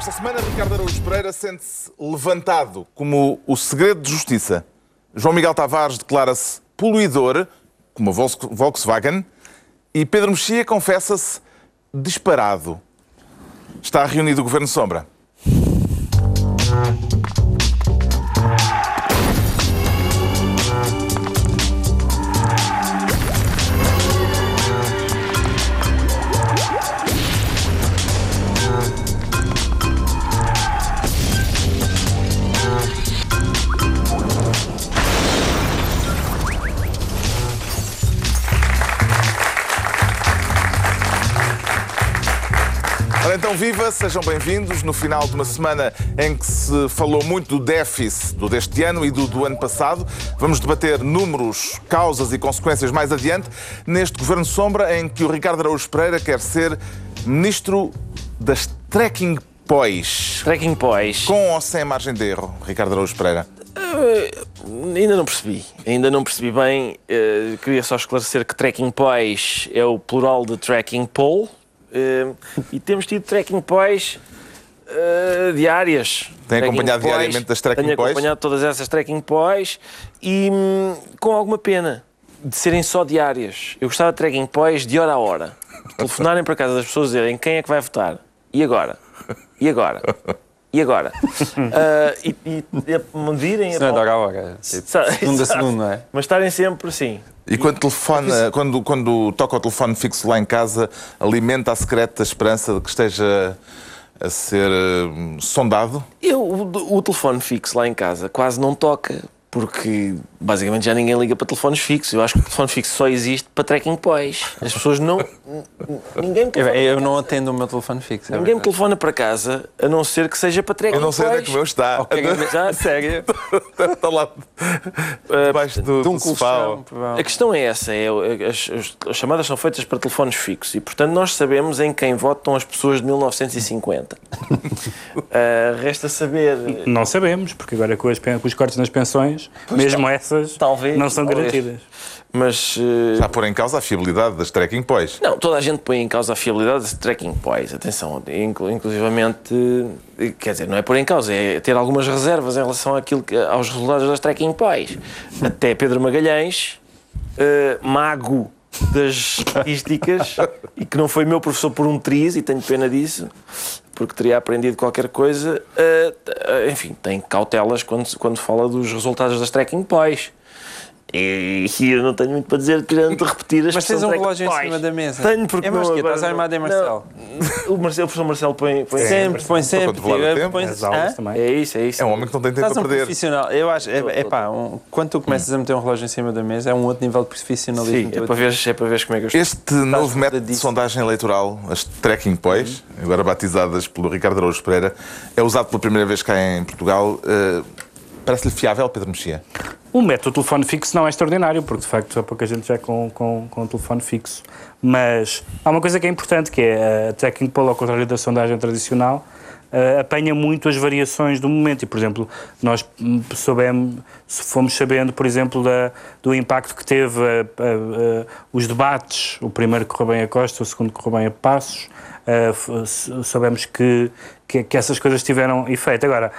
Esta semana, Ricardo Araújo Pereira sente-se levantado como o segredo de justiça. João Miguel Tavares declara-se poluidor, como a Volkswagen, e Pedro Mexia confessa-se disparado. Está reunido o Governo Sombra. Viva, sejam bem-vindos no final de uma semana em que se falou muito do déficit do deste ano e do do ano passado. Vamos debater números, causas e consequências mais adiante neste Governo Sombra em que o Ricardo Araújo Pereira quer ser Ministro das Trekking Pois. Trekking Pois. Com ou sem margem de erro, Ricardo Araújo Pereira? Uh, ainda não percebi. Ainda não percebi bem. Uh, queria só esclarecer que Trekking Pois é o plural de Trekking Pole. Uh, e temos tido trekking pois uh, diárias. Tem acompanhado pois, diariamente das trekking pois? Tenho acompanhado todas essas trekking pois e hum, com alguma pena de serem só diárias. Eu gostava de trekking pois de hora a hora. Telefonarem para casa das pessoas e dizerem quem é que vai votar. E agora? E agora? E agora? uh, e, e, e medirem... Isso não é de hora a hora. Tipo, segundo a segundo, não é? Mas estarem sempre assim. E quando, telefona, quando, quando toca o telefone fixo lá em casa, alimenta a secreta esperança de que esteja a ser uh, sondado? Eu, o, o telefone fixo lá em casa quase não toca, porque basicamente já ninguém liga para telefones fixos. Eu acho que o telefone fixo só existe para tracking pois. As pessoas não. ninguém me eu, eu não atendo o meu telefone fixo. É ninguém me telefona para casa a não ser que seja para tracking Eu não sei onde é que o meu está. Okay, já, sério? está lá debaixo do, de um do sofá. A questão é essa: é, as, as, chamadas são feitas para telefones fixos e, portanto, nós sabemos em quem votam as pessoas de 1950. uh, resta saber. Não sabemos, porque agora com, as, com os cortes nas pensões, pois mesmo tá. essas talvez, não são talvez. garantidas. Mas. Uh... Está a pôr em causa a fiabilidade das trekking pois. Não, toda a gente põe em causa a fiabilidade das trekking pois. Atenção, inclusivamente. Quer dizer, não é pôr em causa, é ter algumas reservas em relação àquilo que, aos resultados das trekking pois. Até Pedro Magalhães, uh, mago das estatísticas e que não foi meu professor por um triz, e tenho pena disso, porque teria aprendido qualquer coisa, uh, enfim, tem cautelas quando, quando fala dos resultados das trekking pois. E, e eu não tenho muito para dizer, querendo repetir as Mas tens um relógio em cima da mesa. Tenho, porque é, que estás armado em Marcelo? Não, o, Marcelo, o professor Marcelo põe, põe sempre, põe sempre. Põe também. É isso, é isso. É um homem que não tem tempo Estás a um perder. profissional. Eu acho, é, é pá, um, quando tu começas a meter um relógio em cima da mesa, é um outro nível de profissionalismo. Sim, é para, ver, é para ver como é que eu estou. Este novo método de sondagem eleitoral, as trekking pois, agora batizadas pelo Ricardo Araújo Pereira, é usado pela primeira vez cá em Portugal. Uh, Parece-lhe fiável, Pedro Mexia? O método telefone fixo não é extraordinário, porque de facto há pouca gente já com, com, com telefone fixo. Mas há uma coisa que é importante, que é a tracking poll, ao contrário da sondagem tradicional, uh, apanha muito as variações do momento. E, por exemplo, nós soubemos, fomos sabendo, por exemplo, da, do impacto que teve uh, uh, os debates, o primeiro correu bem a Costa, o segundo correu bem a Passos, soubemos que, que, que essas coisas tiveram efeito. Agora,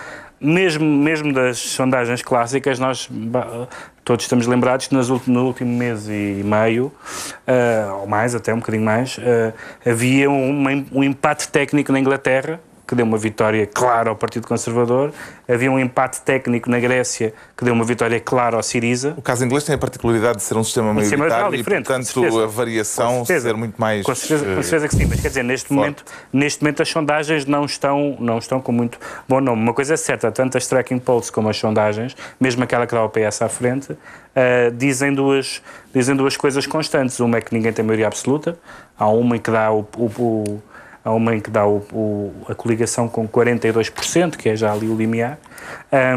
mesmo, mesmo das sondagens clássicas, nós todos estamos lembrados que no último mês e meio, uh, ou mais, até um bocadinho mais, uh, havia um, um empate técnico na Inglaterra que deu uma vitória clara ao Partido Conservador. Havia um empate técnico na Grécia, que deu uma vitória clara ao Siriza. O caso inglês tem a particularidade de ser um sistema maioritário e, portanto, a variação ser muito mais... Com certeza, com certeza que sim, mas quer dizer, neste momento, neste momento as sondagens não estão, não estão com muito bom nome. Uma coisa é certa, tanto as tracking polls como as sondagens, mesmo aquela que dá o PS à frente, uh, dizem, duas, dizem duas coisas constantes. Uma é que ninguém tem maioria absoluta, há uma que dá o, o, o Há uma em que dá o, o, a coligação com 42%, que é já ali o limiar,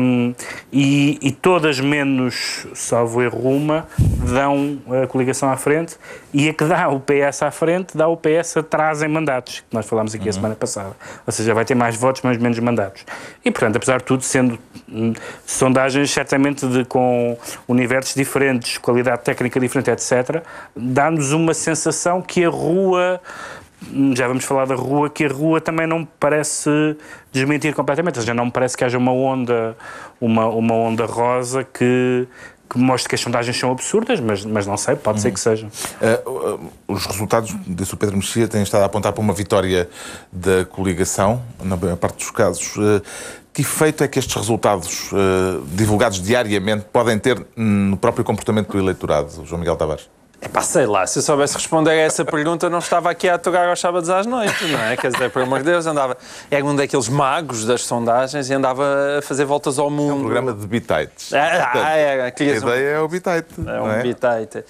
um, e, e, todas menos, salvo erro uma, dão a coligação à frente, e a que dá o PS à frente, dá o PS atrás em mandatos, que nós falámos aqui uhum. a semana passada. Ou seja, vai ter mais votos, mas menos mandatos. E, portanto, apesar de tudo, sendo hum, sondagens certamente de, com universos diferentes, qualidade técnica diferente, etc., dá-nos uma sensação que a rua já vamos falar da rua, que a rua também não parece desmentir completamente. Já não me parece que haja uma onda, uma, uma onda rosa que, que mostre que as sondagens são absurdas, mas, mas não sei, pode ser que sejam. Uh, uh, os resultados, disse o Pedro Mexia, têm estado a apontar para uma vitória da coligação, na maior parte dos casos. Uh, que efeito é que estes resultados divulgados diariamente podem ter no próprio comportamento do eleitorado, João Miguel Tavares? É pá, sei lá, se eu soubesse responder a essa pergunta, não estava aqui a atogar aos sábados às noites, não é? Quer dizer, por amor de Deus, andava. Era um daqueles magos das sondagens e andava a fazer voltas ao mundo. É um programa de bitites. Ah, ah é, a ideia um... é o bitite. É um é? bitite.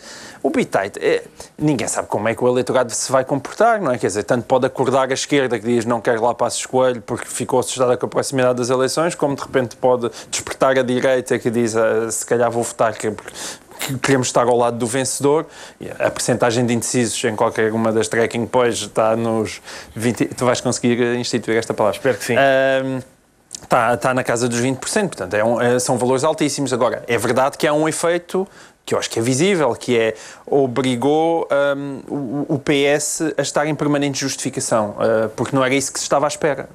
O bitite, é... ninguém sabe como é que o eleitorado se vai comportar, não é? Quer dizer, tanto pode acordar a esquerda que diz não quer lá para escolho porque ficou assustada com a proximidade das eleições, como de repente pode despertar a direita que diz ah, se calhar vou votar porque que queremos estar ao lado do vencedor. A percentagem de indecisos em qualquer uma das tracking pois está nos 20. Tu vais conseguir instituir esta palavra? Espero que sim. Um, está, está na casa dos 20%, portanto é um, é, são valores altíssimos. Agora, é verdade que há um efeito que eu acho que é visível, que é obrigou um, o, o, PS a estar em permanente justificação, uh, porque não era isso que se estava à espera.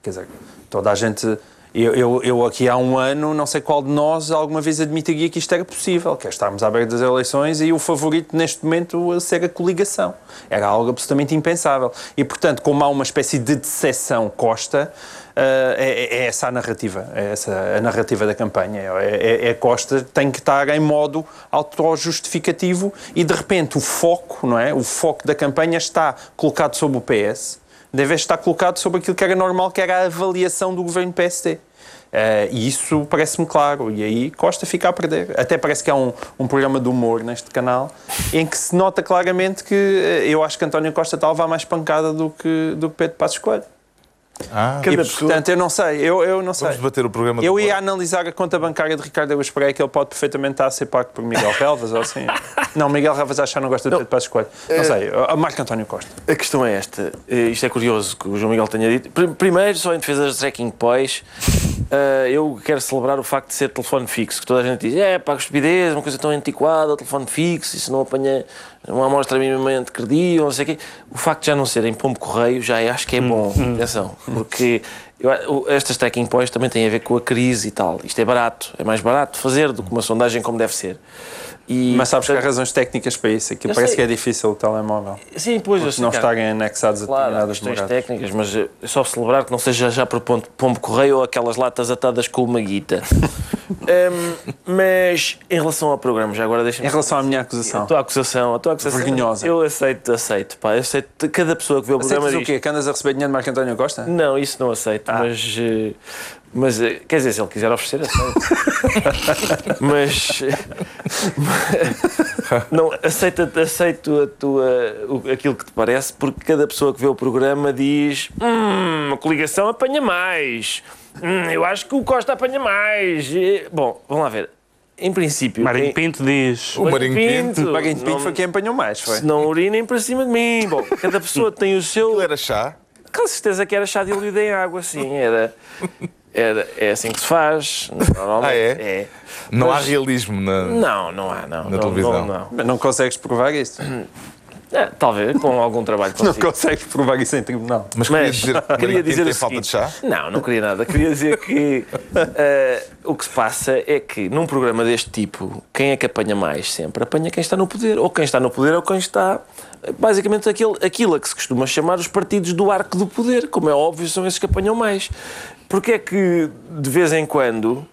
Quer dizer, toda a gente eu, eu, eu, aqui há um ano, não sei qual de nós alguma vez admitiria que isto era possível, que é estarmos à beira das eleições e o favorito neste momento a ser a coligação. Era algo absolutamente impensável. E, portanto, como há uma espécie de decepção Costa, uh, é, é, essa a narrativa, é essa a narrativa da campanha. É, é, é Costa tem que estar em modo auto-justificativo e, de repente, o foco, não é? O foco da campanha está colocado sobre o PS deve estar colocado sobre aquilo que era normal, que era a avaliação do governo PSD. Uh, e isso parece-me claro. E aí Costa fica a perder. Até parece que há um, um programa de humor neste canal em que se nota claramente que uh, eu acho que António Costa está a levar mais pancada do que, do que Pedro Passos Coelho. Ah, e, portanto, eu não sei, eu, eu não sei. Vamos debater o programa Eu ia analisar a conta bancária de Ricardo Eus Pereira, que ele pode perfeitamente estar a ser pago por Miguel Relvas ou assim. Não, Miguel Relvas acho que não gosta de Pedro Passos Coelho. Não é... sei, a Marco António Costa. A questão é esta, eh, isto é curioso que o João Miguel tenha dito. Primeiro, só em defesa das tracking pois, uh, eu quero celebrar o facto de ser telefone fixo, que toda a gente diz, é pá, estupidez, uma coisa tão antiquada, telefone fixo, isso não apanha uma amostra minimamente credível, não sei o quê. O facto de já não serem pombo correio, já acho que é bom, hum, hum. atenção, porque eu, estas tracking points também têm a ver com a crise e tal. Isto é barato, é mais barato fazer do que uma sondagem como deve ser. E, Mas sabes portanto, que há razões técnicas para isso. Aquilo parece sei. que é difícil o telemóvel. Sim, pois eu sei, não estarem anexados claro, a determinadas moradas. técnicas, mas é só celebrar que não seja já por pombo correio ou aquelas latas atadas com uma guita. um, mas em relação ao programa, já agora deixa-me. Em relação à minha acusação. A tua acusação, a tua acusação. Vergonhosa. Eu aceito, aceito, pá. Eu aceito. Cada pessoa que vê o Aceitas programa. o quê? Que andas a receber dinheiro de Marco António Costa? Não, isso não aceito, ah. mas. Uh, mas, eh, quer dizer, se ele quiser oferecer, aceito. mas. não, aceita, aceito a tua, aquilo que te parece, porque cada pessoa que vê o programa diz: Hum, a coligação apanha mais. Hum, eu acho que o Costa apanha mais. Bom, vamos lá ver. Em princípio. Marinho Pinto diz. O Marinho Pinto. O Marinho Pinto foi quem apanhou mais, foi? Não urinem para cima de mim. Bom, cada pessoa tem o seu. Aquilo era chá? Com certeza que era chá diluído em água, sim. Era. Era, é assim que se faz. Normalmente. Ah, é? é. Não Mas, há realismo na, não, não há, não, na não, televisão. Não, não. não consegues provar isso? É, talvez, com algum trabalho consigo. Não consegues provar isso em tribunal. Mas, Mas dizer, queria dizer tem falta de chá? Não, não queria nada. Queria dizer que uh, o que se passa é que num programa deste tipo, quem é que apanha mais sempre? Apanha quem está no poder. Ou quem está no poder ou quem está basicamente aquilo, aquilo a que se costuma chamar os partidos do arco do poder. Como é óbvio, são esses que apanham mais. Porque é que, de vez em quando,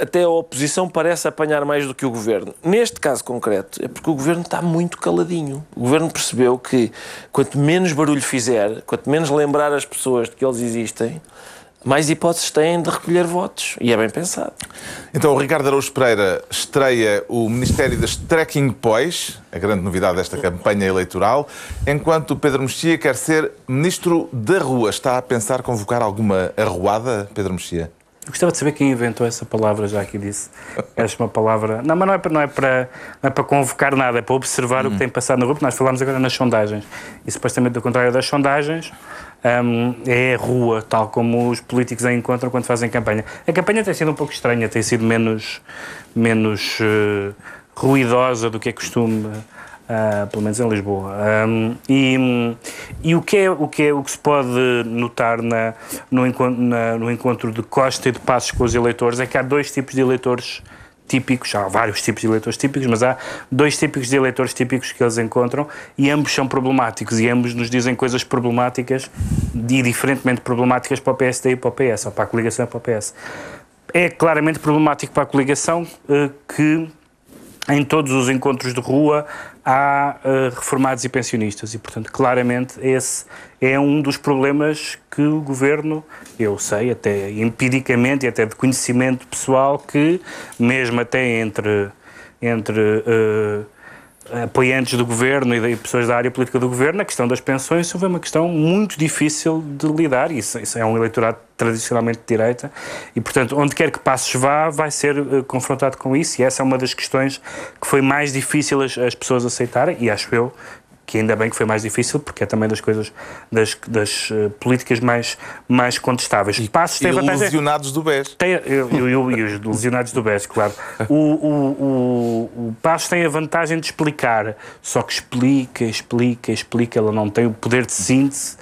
até a oposição parece apanhar mais do que o governo. Neste caso concreto, é porque o governo está muito caladinho. O governo percebeu que quanto menos barulho fizer, quanto menos lembrar as pessoas de que eles existem, mais hipóteses têm de recolher votos. E é bem pensado. Então, o Ricardo Araújo Pereira estreia o Ministério das Trekking Boys, a grande novidade desta campanha eleitoral, enquanto o Pedro Mexia quer ser Ministro da Rua. Está a pensar convocar alguma arruada, Pedro Mexia? Eu gostava de saber quem inventou essa palavra, já que disse. Acho uma palavra. Não, mas não é, para, não, é para, não é para convocar nada, é para observar hum. o que tem passado no grupo. Nós falámos agora nas sondagens. E supostamente, ao contrário das sondagens, um, é a rua, tal como os políticos a encontram quando fazem campanha. A campanha tem sido um pouco estranha, tem sido menos, menos uh, ruidosa do que é costume Uh, pelo menos em Lisboa. Um, e, e o, que é, o, que é, o que se pode notar na, no, encontro, na, no encontro de Costa e de Passos com os eleitores é que há dois tipos de eleitores típicos, há vários tipos de eleitores típicos, mas há dois tipos de eleitores típicos que eles encontram e ambos são problemáticos e ambos nos dizem coisas problemáticas e diferentemente problemáticas para o PSD e para o PS, ou para a coligação e para o PS. É claramente problemático para a coligação uh, que em todos os encontros de rua há uh, reformados e pensionistas. E, portanto, claramente esse é um dos problemas que o governo, eu sei, até empiricamente e até de conhecimento pessoal, que mesmo até entre, entre uh, apoiantes do governo e de pessoas da área política do governo, a questão das pensões foi uma questão muito difícil de lidar. Isso, isso é um eleitorado tradicionalmente de direita e, portanto, onde quer que Passos vá, vai ser uh, confrontado com isso. E essa é uma das questões que foi mais difícil as, as pessoas aceitarem, e acho eu que ainda bem que foi mais difícil, porque é também das coisas, das, das uh, políticas mais, mais contestáveis. E, Passos tem e vantagem... lesionados do BES. Tem, eu, eu, eu, e os lesionados do BES, claro. O, o, o, o Passos tem a vantagem de explicar, só que explica, explica, explica, ela não tem o poder de síntese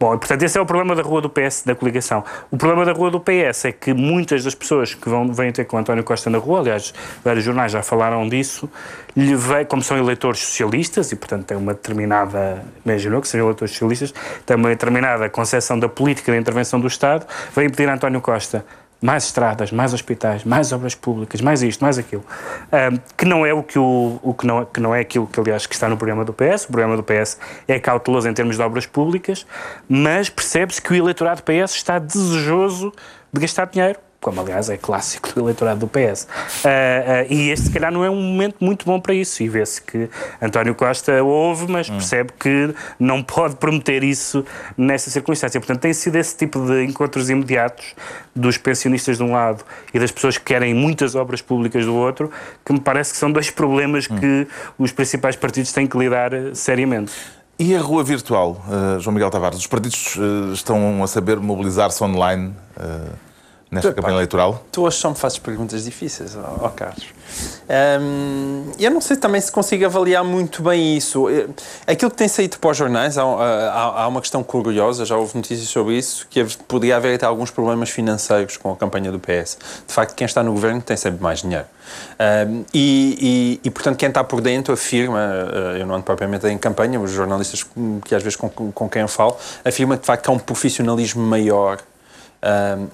Bom, e, portanto, esse é o problema da rua do PS, da coligação. O problema da rua do PS é que muitas das pessoas que vão, vêm ter com António Costa na rua, aliás, vários jornais já falaram disso, lhe veio, como são eleitores socialistas, e, portanto, tem uma determinada, imaginou que sejam eleitores socialistas, tem uma determinada concepção da política da intervenção do Estado, vêm pedir a António Costa mais estradas, mais hospitais, mais obras públicas, mais isto, mais aquilo, um, que não é o que o, o que não que não é aquilo que aliás que está no programa do PS. O programa do PS é cauteloso em termos de obras públicas, mas percebe-se que o eleitorado do PS está desejoso de gastar dinheiro como aliás é clássico do eleitorado do PS. Uh, uh, e este, se calhar, não é um momento muito bom para isso. E vê-se que António Costa ouve, mas hum. percebe que não pode prometer isso nessa circunstância. Portanto, tem sido esse tipo de encontros imediatos dos pensionistas de um lado e das pessoas que querem muitas obras públicas do outro, que me parece que são dois problemas hum. que os principais partidos têm que lidar seriamente. E a rua virtual, uh, João Miguel Tavares? Os partidos estão a saber mobilizar-se online? Nesta campanha eleitoral? Tu hoje só me fazes perguntas difíceis, ó, ó Carlos. Um, eu não sei também se consigo avaliar muito bem isso. Aquilo que tem saído para os jornais, há, há, há uma questão curiosa, já houve notícias sobre isso, que podia haver até alguns problemas financeiros com a campanha do PS. De facto, quem está no governo tem sempre mais dinheiro. Um, e, e, e, portanto, quem está por dentro afirma, eh, eu não ando propriamente em campanha, os jornalistas que às vezes com, com quem eu falo, afirma de facto que há um profissionalismo maior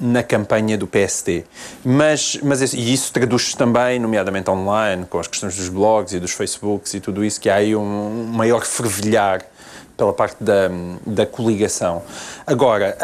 na campanha do PSD. Mas, mas e isso traduz-se também, nomeadamente online, com as questões dos blogs e dos Facebooks e tudo isso, que há aí um maior fervilhar pela parte da, da coligação. Agora,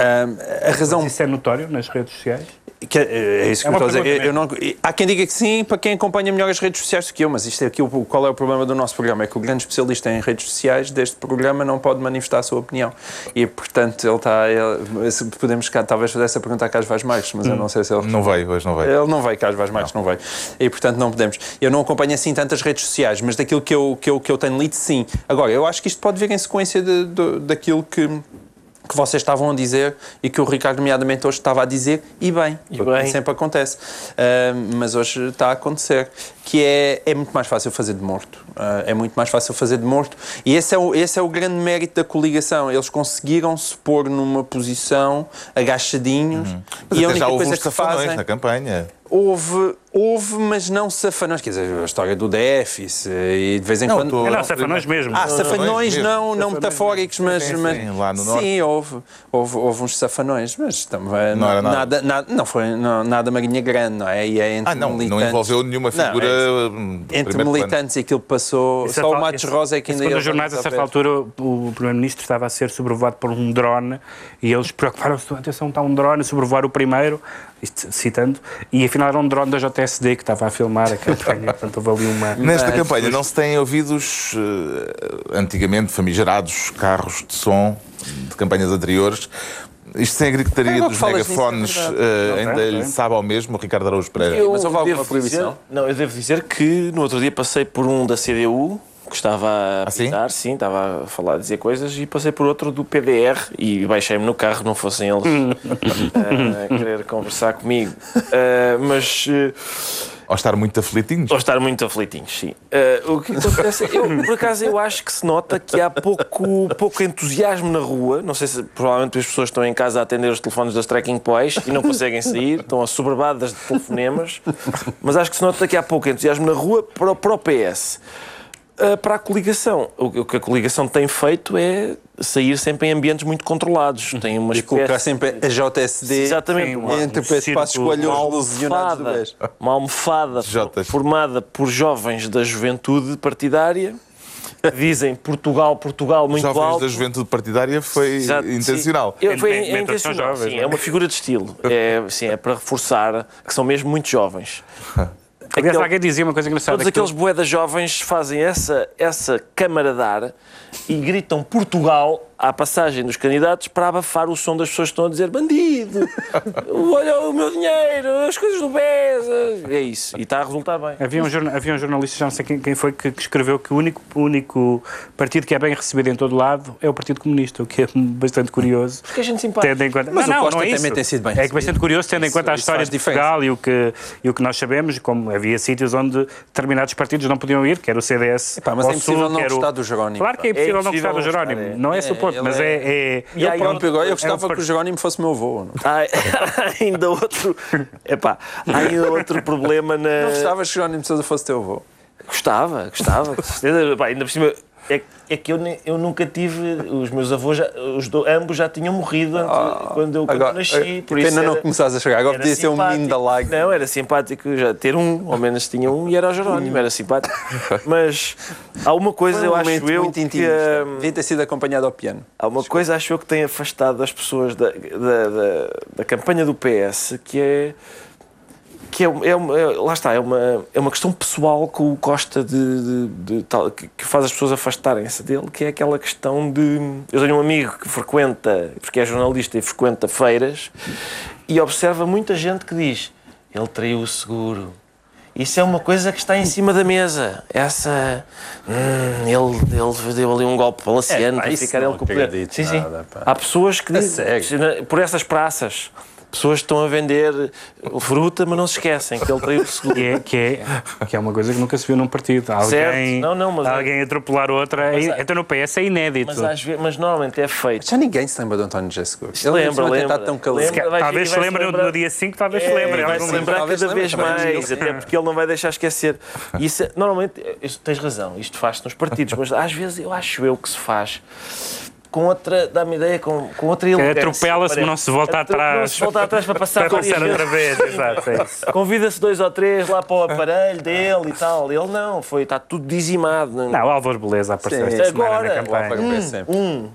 a razão... Mas isso é notório nas redes sociais? Que, é, é isso que é eu estou a dizer. Eu não, há quem diga que sim, para quem acompanha melhor as redes sociais do que eu, mas isto é aqui, qual é o problema do nosso programa? É que o grande especialista em redes sociais deste programa não pode manifestar a sua opinião. E, portanto, ele está. Ele, podemos talvez fazer essa pergunta a Carlos Vaz Marques, mas hum, eu não sei se ele. Não veio, hoje não veio. Ele não veio, Carlos Vaz Marques não. não veio. E, portanto, não podemos. Eu não acompanho assim tantas redes sociais, mas daquilo que eu, que eu, que eu tenho lido, sim. Agora, eu acho que isto pode vir em sequência de, de, daquilo que que vocês estavam a dizer e que o Ricardo, nomeadamente, hoje estava a dizer, e bem, e bem. sempre acontece. Uh, mas hoje está a acontecer, que é, é muito mais fácil fazer de morto. Uh, é muito mais fácil fazer de morto. E esse é, o, esse é o grande mérito da coligação. Eles conseguiram se pôr numa posição agachadinhos. Uhum. Mas e a única coisa que fazem na campanha. Houve, houve, mas não safanões. Quer dizer, a história do déficit e de vez em não, quando. Tô... Não, safanões mesmo. Ah, safanões não, não, metafóricos, mas. Sim, mas... Lá no norte. Sim, houve, houve, houve uns safanões, mas também. Não, não nada. nada. não foi não, nada Marinha Grande, não é? E é entre ah, não, militantes. não envolveu nenhuma figura. Não, é, entre militantes e aquilo passou. Isso só o Matos Rosa é que ainda. Nos jornais, a certa altura, o Primeiro-Ministro estava a ser sobrevoado por um drone e eles preocuparam-se: atenção, está um drone a sobrevoar o primeiro isto citando, e afinal era um drone da JSD que estava a filmar a campanha, portanto houve ali uma... Nesta campanha não se têm ouvido os, uh, antigamente famigerados carros de som de campanhas anteriores, isto sem a gritaria é, dos megafones uh, ainda lhe sabe ao mesmo, Ricardo Araújo Pereira. Eu Mas houve alguma proibição? Dizer, não, eu devo dizer que no outro dia passei por um da CDU que estava a ah, sim? sim, estava a falar, a dizer coisas e passei por outro do PDR e baixei-me no carro, não fossem eles uh, querer conversar comigo. Uh, mas uh, Ou estar muito aflitinhos? Ou estar muito aflitinhos, sim. Eh, o que acontece, eu, por acaso, eu acho que se nota que há pouco, pouco entusiasmo na rua. Não sei se provavelmente as pessoas estão em casa a atender os telefones das Trekking Boys e não conseguem sair, estão assoberbadas de telefonemas. Mas acho que se nota que há pouco entusiasmo na rua para o PS. Uh, para a coligação. O que- a coligação tem feito é sair sempre em ambientes muito controlados. Tem uma E colocar espécie- sempre a JSD Exatamente. Uma- entre um para círculo, escolher uma os lesionados do almofada, BES. uma almofada formada por jovens da juventude partidária que dizem Portugal, Portugal muito Jovens alto. da juventude partidária foi Exato, sim. intencional. Eu- foi é intencional, jovens, sim, é? é uma figura de estilo. É, sim, é para reforçar que são mesmo muito jovens. Aliás, Aquele- alguém dizia uma coisa engraçada. Todos que aqueles boedas jovens fazem essa, essa camaradar e gritam Portugal à passagem dos candidatos para abafar o som das pessoas que estão a dizer bandido, olha o meu dinheiro, as coisas do BES. É isso. E está a resultar bem. Havia um, jorna- havia um jornalista, já não sei quem, quem foi, que, que escreveu que o único, o único partido que é bem recebido em todo lado é o Partido Comunista, o que é bastante curioso. Porque a gente simpática. Tendo em conta... Mas não, o Costa não é também isso. tem sido bem É que bastante curioso, tendo em Isso- conta a história de. Portugal e o, que, e o que nós sabemos, como havia sítios onde determinados partidos não podiam ir, que era o CDS. Epá, mas é impossível Sul, não era o- gostar do Jerónimo, Claro que é impossível É não gostar do impossível Jerónimo. gostar, Não é, é. esse o ponto, Ele mas é- é. é- E há Eu agora, eu é um gostava que o Jerónimo fosse meu avô. Há ainda outro. Epá, há ainda outro problema na. não gostavas que o Jerónimo Sousa fosse teu avô? Gostava, gostava, com certeza. Pá, ainda por cima. É, é que eu, eu nunca tive. Os meus avós, já, os do- ambos já tinham morrido antes- quando eu, quando Agora, nasci. eh, Por pena não começares a chegar. Agora podia ser um menino da lágrima. Não, era simpático já ter um, ao menos tinha um e era o Jerónimo, era simpático. Mas há uma coisa, um eu acho eu, muito que, hum, Devia ter sido acompanhado ao piano. Há uma coisa, acho eu, que tem afastado as pessoas da, da, da, da campanha do PS, que é. Que é, é, uma- é- lá está, é uma, é uma questão pessoal que o Costa de, de- de que, faz as pessoas afastarem-se dele, que é aquela questão de. Eu tenho um amigo que frequenta, porque é jornalista e frequenta feiras, e observa muita gente que diz: ele traiu o seguro. Isso é uma coisa que está em cima da mesa. Essa. hum, ele, ele deu ali um golpe palaciano É, pá, para ficar ele com o poder. Sim, sim. nada. Há pessoas que dizem. Por essas praças. Pessoas que estão a vender fruta, mas não se esquecem que ele traiu o seguro. que é, que, é, que é uma coisa que nunca se viu num partido. Alguém, Certo. Não, não, mas- alguém atropelar outra. Mas- é- então no PS é inédito. Mas, às vezes, mas normalmente é feito. Já ninguém se lembra do António José Seguro. Se lembra, Ele lembra. está tão calado. Lembra. vai- talvez se se lembre no, dia 5, talvez se É, lembre. em vai se lembrar cada lembre, vez mais, lembre. até porque ele não vai deixar esquecer. E Isso, é- normalmente, isso, tens razão, isto faz-se nos partidos, mas às vezes eu acho eu que se faz com outra, dá-me ideia, com, com outra elegância. atropela-se, mas não se volta Atro- atrás. Não se volta atrás para passar Para passar outra vez, exato. É. Convida-se dois ou três lá para o aparelho dele e tal. Ele não, foi, está tudo dizimado. Não, Não, o Álvaro Beleza apareceu esta semana Agora, na O campanha. Sempre. um.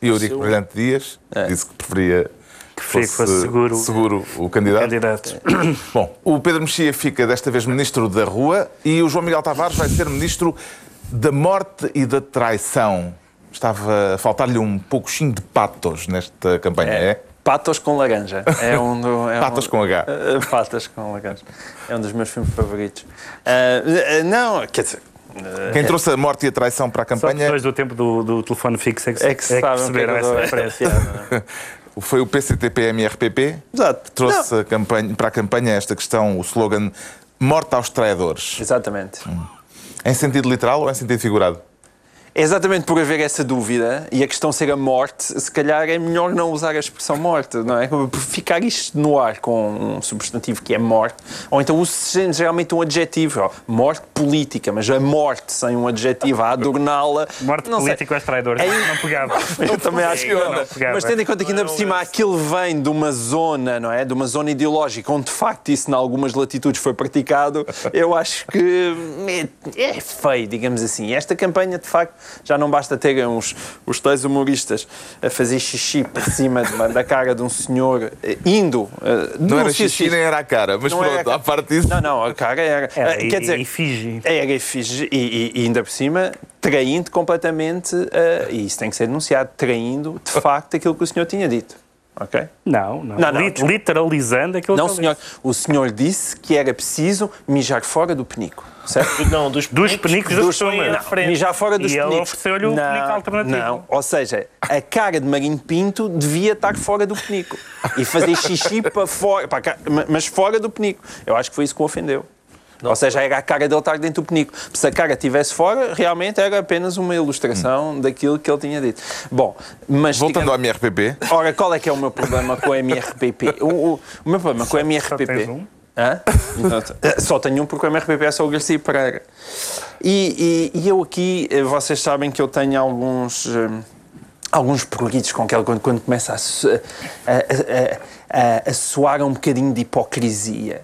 E o Eurico Brilhante Dias disse que preferia que que fosse seguro. seguro o candidato. Candidato. Bom, o Pedro Mexia fica desta vez ministro da Rua e o João Miguel Tavares vai ser ministro da morte e da traição. Estava a faltar-lhe um pouquinho de patos nesta campanha, é? Patos com laranja. É um do, é Patos um- com H. Uh, Patas com laranja. É um dos meus filmes favoritos. Uh, uh, não, quer dizer. Quem trouxe a morte e a traição para a Só campanha depois do tempo do, do telefone fixo é que, é que se é que que é perceberam que eu essa referência. foi o PCTPMRPP Exato. trouxe a campanha- para a campanha esta questão, o slogan Morte aos traidores. Exatamente. Em sentido literal ou em sentido figurado? É exatamente por haver essa dúvida e a questão ser a morte, se calhar é melhor não usar a expressão morte, não é? Por ficar isto no ar com um substantivo que é morte, ou então use geralmente um adjetivo, ó, morte política, mas a morte sem um adjetivo, a adorná-la. Morte não sei. político aos traidores. É- Não pegava. Eu também acho que Não não. pegava. Mas tendo em conta que ainda por cima aquilo vem de uma zona, não é? De uma zona ideológica onde de facto isso em algumas latitudes foi praticado, eu acho que é, é feio, digamos assim. E Esta campanha de facto já não basta terem uns, os tais humoristas a fazer xixi por cima uma- da cara de um senhor eh, indo. eh, Não era sítio- xixi nem era a cara, mas Não pronto, à parte disso. Não, não, a cara era. Era, eh, e, quer dizer, e finge. era efígie e, e- e ainda por cima traindo completamente, eh, e isso tem que ser denunciado, traindo de facto aquilo que o senhor tinha dito. Ok? Não, não. Não, não, literalizando aquilo Não, que ele senhor. O senhor disse que era preciso mijar fora do penico. Certo? Não, dos, Dos penicos dos põem à penicos. frente. Mijar fora dos E ele penicos. ofereceu-lhe o penico alternativo. Não, ou seja, a cara de Marinho Pinto devia estar fora do penico. E fazer xixi para fora, para cá- mas fora do penico. Eu acho que foi isso que o ofendeu. Ou seja, era a cara dele estar dentro do penico. Se a cara estivesse fora, realmente era apenas uma ilustração daquilo que ele tinha dito. Bom, mas... Voltando digamos- ao MRPP, Ora, qual é que é o meu problema com o MRPP? O, o- o meu problema com o Só MRPP... tens um? Hã? Só tenho um porque o MRPP é só o Garcia Pereira. E, e- e eu aqui, eh, vocês sabem que eu tenho alguns... eh, Alguns pruridos com aquela quando, quando começa a, a, a, a, a soar um bocadinho de hipocrisia.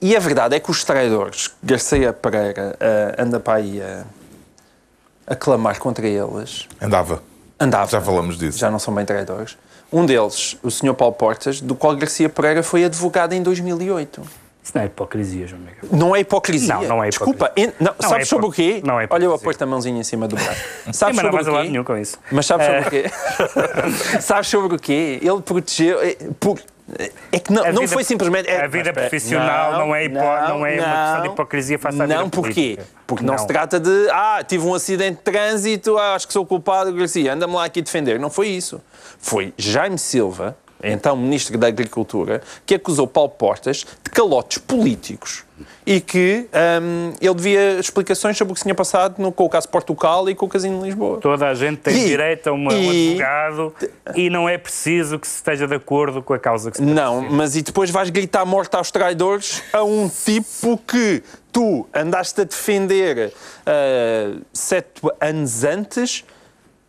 E a verdade é que os traidores, Garcia Pereira eh, anda para aí a, a clamar contra eles, andava. andava. Já falamos disso. Já não são bem traidores. Um deles, o Sr. Paulo Portas, do qual Garcia Pereira foi advogado em 2008. Isso não é hipocrisia, João Miguel. Não é hipocrisia. Não, não é Desculpa, en- não, Não sabes é sobre o quê? não é Olha, eu hipocrisia. aposto a mãozinha em cima do braço. Sim, Sabes mas não sobre vais a o lado quê? nenhum com isso. Mas sabes sobre Eh, o quê? sabes sobre o quê? Ele protegeu. é, por- é que não, A não vida- foi simplesmente. é- a vida profissional não é hipo- não é uma questão de hipocrisia face à vida Não, porquê? política. Porque não, Não. se trata de. Ah, tive um acidente de trânsito, ah, acho que sou culpado, Garcia, anda-me lá aqui defender. Não foi isso. Foi Jaime Silva, então Ministro da Agricultura, que acusou Paulo Portas de calotes políticos e que hum, ele devia explicações sobre o que se tinha passado no, com o caso Portugal e com o casino de Lisboa. Toda a gente tem E- direito a uma- um e- advogado e não é preciso que se esteja de acordo com a causa que se Não, mas e depois vais gritar morte aos traidores a um tipo que tu andaste a defender ah, sete anos antes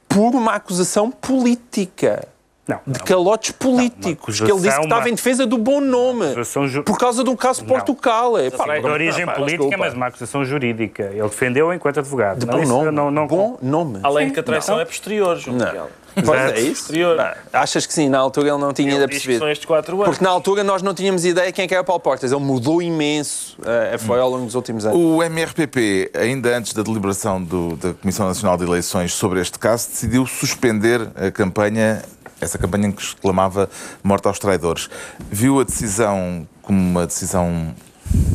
por uma acusação política. Não, De não. calotes políticos. que ele disse que estava uma- em defesa do bom nome. ju- Por causa do caso Não. Portugal. É, pá, Não é de origem pá, política, desculpa. mas uma acusação jurídica. Ele defendeu enquanto advogado. De Não, bom nome. não- não- bom nome. Além de que a traição é posterior, João Miguel. Pois é isso. Não, Achas que sim? Na altura ele não tinha ainda percebido. são estes quatro anos. Porque na altura nós não tínhamos ideia quem é que era Paulo Portas. Ele mudou imenso. eh, foi ao longo dos últimos anos. O MRPP, ainda antes da deliberação do- da Comissão Nacional de Eleições sobre este caso, decidiu suspender a campanha, essa campanha que exclamava morte aos traidores. Viu a decisão como uma decisão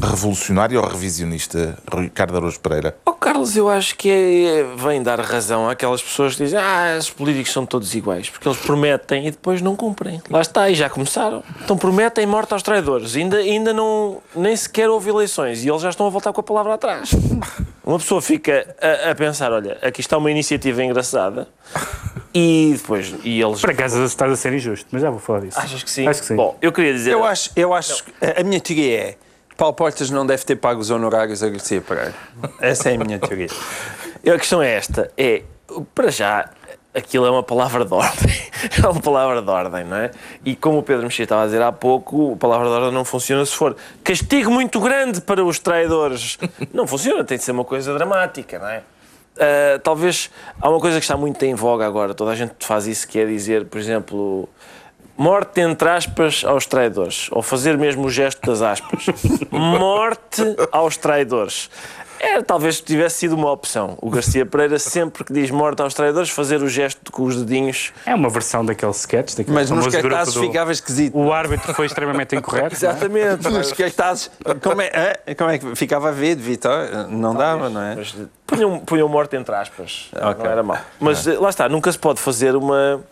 revolucionária ou revisionista, Ricardo Araújo Pereira? Oh, Carlos, eu acho que é, vem dar razão àquelas pessoas que dizem ah, os políticos são todos iguais, porque eles prometem e depois não cumprem. Lá está, e já começaram. Então prometem morte aos traidores. Ainda, ainda não, nem sequer houve eleições e eles já estão a voltar com a palavra atrás. Uma pessoa fica a, a pensar, olha, aqui está uma iniciativa engraçada e depois, e eles... Por acaso estás a ser injusto, mas já vou falar disso. Achas que sim? Acho que sim. Bom, eu queria dizer... Eu acho, eu acho que a minha teoria é Paulo Portas não deve ter pago os honorários a Garcia Pereira. Essa é a minha teoria. A questão é esta: é, para já, aquilo é uma palavra de ordem. É uma palavra de ordem, não é? E como o Pedro Mexia estava a dizer há pouco, a palavra de ordem não funciona se for castigo muito grande para os traidores. Não funciona, tem de ser uma coisa dramática, não é? Ah, talvez há uma coisa que está muito em voga agora, toda a gente faz isso, que é dizer, por exemplo, morte entre aspas aos traidores, ou fazer mesmo o gesto das aspas. morte aos traidores. É, talvez tivesse sido uma opção. O Garcia Pereira, sempre que diz morte aos traidores, fazer o gesto com os dedinhos. É uma versão daquele sketch, daquele Mas nos cartazes do... ficava esquisito. O árbitro foi extremamente incorreto. é? Exatamente. Nos cartazes. Como é, hã? como é que ficava a ver de Vitória? Não dava, não é? Mas punham, punham morte entre aspas. Ok. Não era mau. Mas eh, lá está, nunca se pode fazer uma.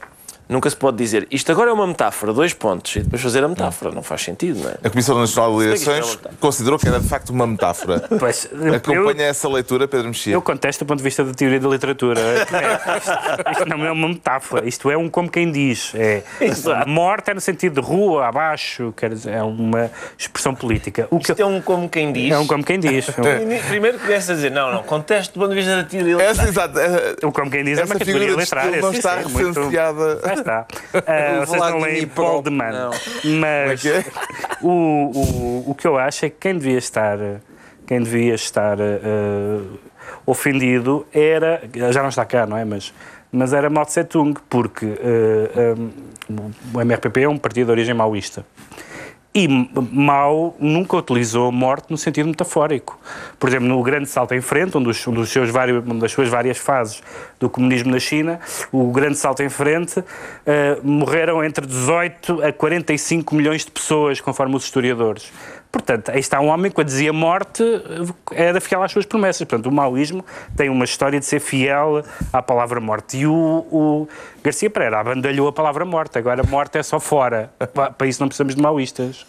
Nunca se pode dizer isto agora é uma metáfora, dois pontos, e depois fazer a metáfora. Não faz sentido, não é? A Comissão Nacional de que é Eleições considerou que era de facto uma metáfora. Pois, eu, Acompanha essa leitura, Pedro Mexia? eu contesto do ponto de vista da teoria da literatura. É, isto, isto não é uma metáfora, isto é um como quem diz. É, morte é no sentido de rua, abaixo, quer dizer, é uma expressão política. O que Isto é um como quem diz. é um como quem diz. Um- Primeiro começa a dizer, não, não, contesto do ponto de vista da teoria. Essa, exato, eh, O como quem diz é uma categoria literária. não está. Já está. Ah, vocês não leem Paul de Man. não. Mas Como é o, o, o que eu acho é que quem devia estar, quem devia estar ah, ofendido era. Já não está cá, não é? Mas, mas era Mao Tse Tung, porque ah, ah, o MRPP é um partido de origem maoísta. E Mao nunca utilizou morte no sentido metafórico. Por exemplo, no Grande Salto em Frente, um dos, um dos seus vários, uma das suas várias fases do comunismo na China, o Grande Salto em Frente, eh, morreram entre 18 a 45 milhões de pessoas, conforme os historiadores. Portanto, aí está um homem que, quando dizia morte, era fiel às suas promessas. Portanto, o maoísmo tem uma história de ser fiel à palavra morte. E o, o Garcia Pereira abandalhou a palavra morte. Agora, morte é só fora. Pa- Para isso não precisamos de maoístas.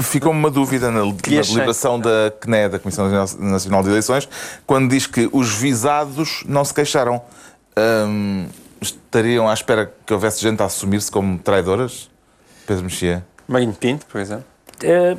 Ficou-me uma dúvida na, na deliberação da CNE, da Comissão Nacional de Eleições, quando diz que os visados não se queixaram. Hum, estariam à espera que houvesse gente a assumir-se como traidoras? Pedro Mexia. Pinto, por exemplo. Eh,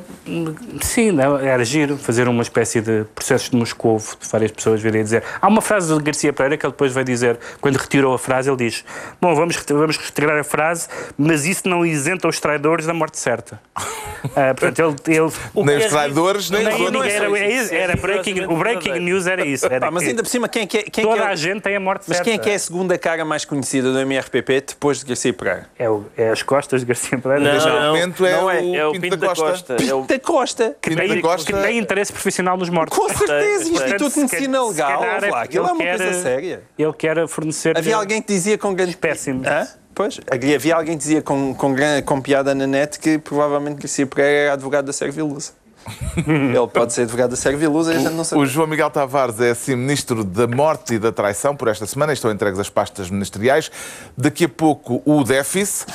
sim, não, era giro fazer uma espécie de processos de Moscovo, de várias pessoas virem dizer. Há uma frase do Garcia Pereira que ele depois vai dizer, quando retirou a frase, ele diz: Bom, vamos, vamos retirar a frase, mas isso não isenta os traidores da morte certa. Ah, portanto, ele. ele Nem os traidores, nem, nem os era, é isso, era breaking, o breaking news era isso. Era Pá, mas ainda por cima, quem é é, quem é toda que é, a gente tem a morte Mas certa. quem é que é a segunda cara mais conhecida do MRPP depois de Garcia Pereira? É, o- é as costas de Garcia Pereira. Não, não, momento é, não é. o, É o Pinto, da Costa. É o... Da Costa. que, Pinto tem, Costa- que tem interesse profissional nos mortos. Com certeza, Instituto de se Medicina se Legal. calhar ouve lá, Aquilo ele é uma quer- coisa séria. Ele quer fornecer. Havia alguém que dizia com grande. Péssimo. Hã? Pois, havia alguém que dizia com, com, com piada na net que provavelmente Garcia Pereira era advogado da Servilusa. Ele pode ser advogado da Servilusa e a gente não sabe. O João Miguel Tavares é assim ministro da morte e da traição por esta semana. Estão entregues as pastas ministeriais. Daqui a pouco o déficit.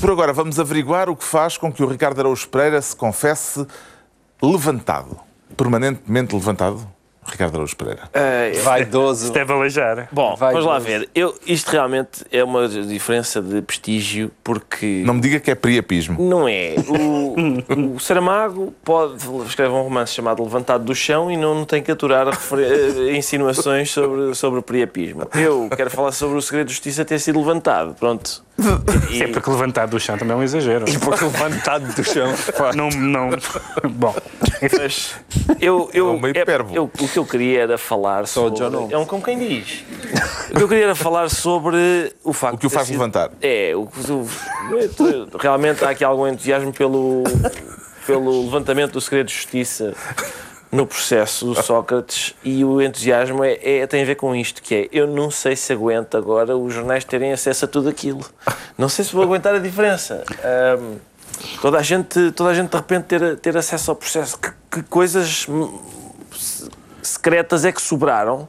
Por agora vamos averiguar o que faz com que o Ricardo Araújo Pereira se confesse levantado. Permanentemente levantado. Ricardo Araújo Pereira. Vaidoso. Deve aleijar. Bom, Vai, vamos lá ver. Eu, isto realmente é uma diferença de prestígio porque Não me diga que é priapismo. não é. O, o Saramago pode escrever um romance chamado Levantado do Chão e não tem que aturar refer- eh, insinuações sobre, sobre o priapismo. Eu quero falar sobre o segredo de justiça ter sido levantado. Pronto. E- Sempre que levantar do chão também é um exagero. Porque levantado do chão. pá. Não, não. Bom, Mas eu, eu, É uma hipérbole. eu- o que eu queria era falar Só sobre. John. É um como quem diz. O que eu queria era falar sobre o facto O que o faz sido- levantar. É, o, o- realmente há aqui algum entusiasmo pelo, pelo levantamento do segredo de justiça no processo do Sócrates e o entusiasmo é, é- tem a ver com isto, que é eu não sei se aguento agora os jornais terem acesso a tudo aquilo. Não sei se vou aguentar a diferença. Ahm, toda, a gente, toda a gente de repente ter, ter acesso ao processo. Que, que coisas se- secretas é que sobraram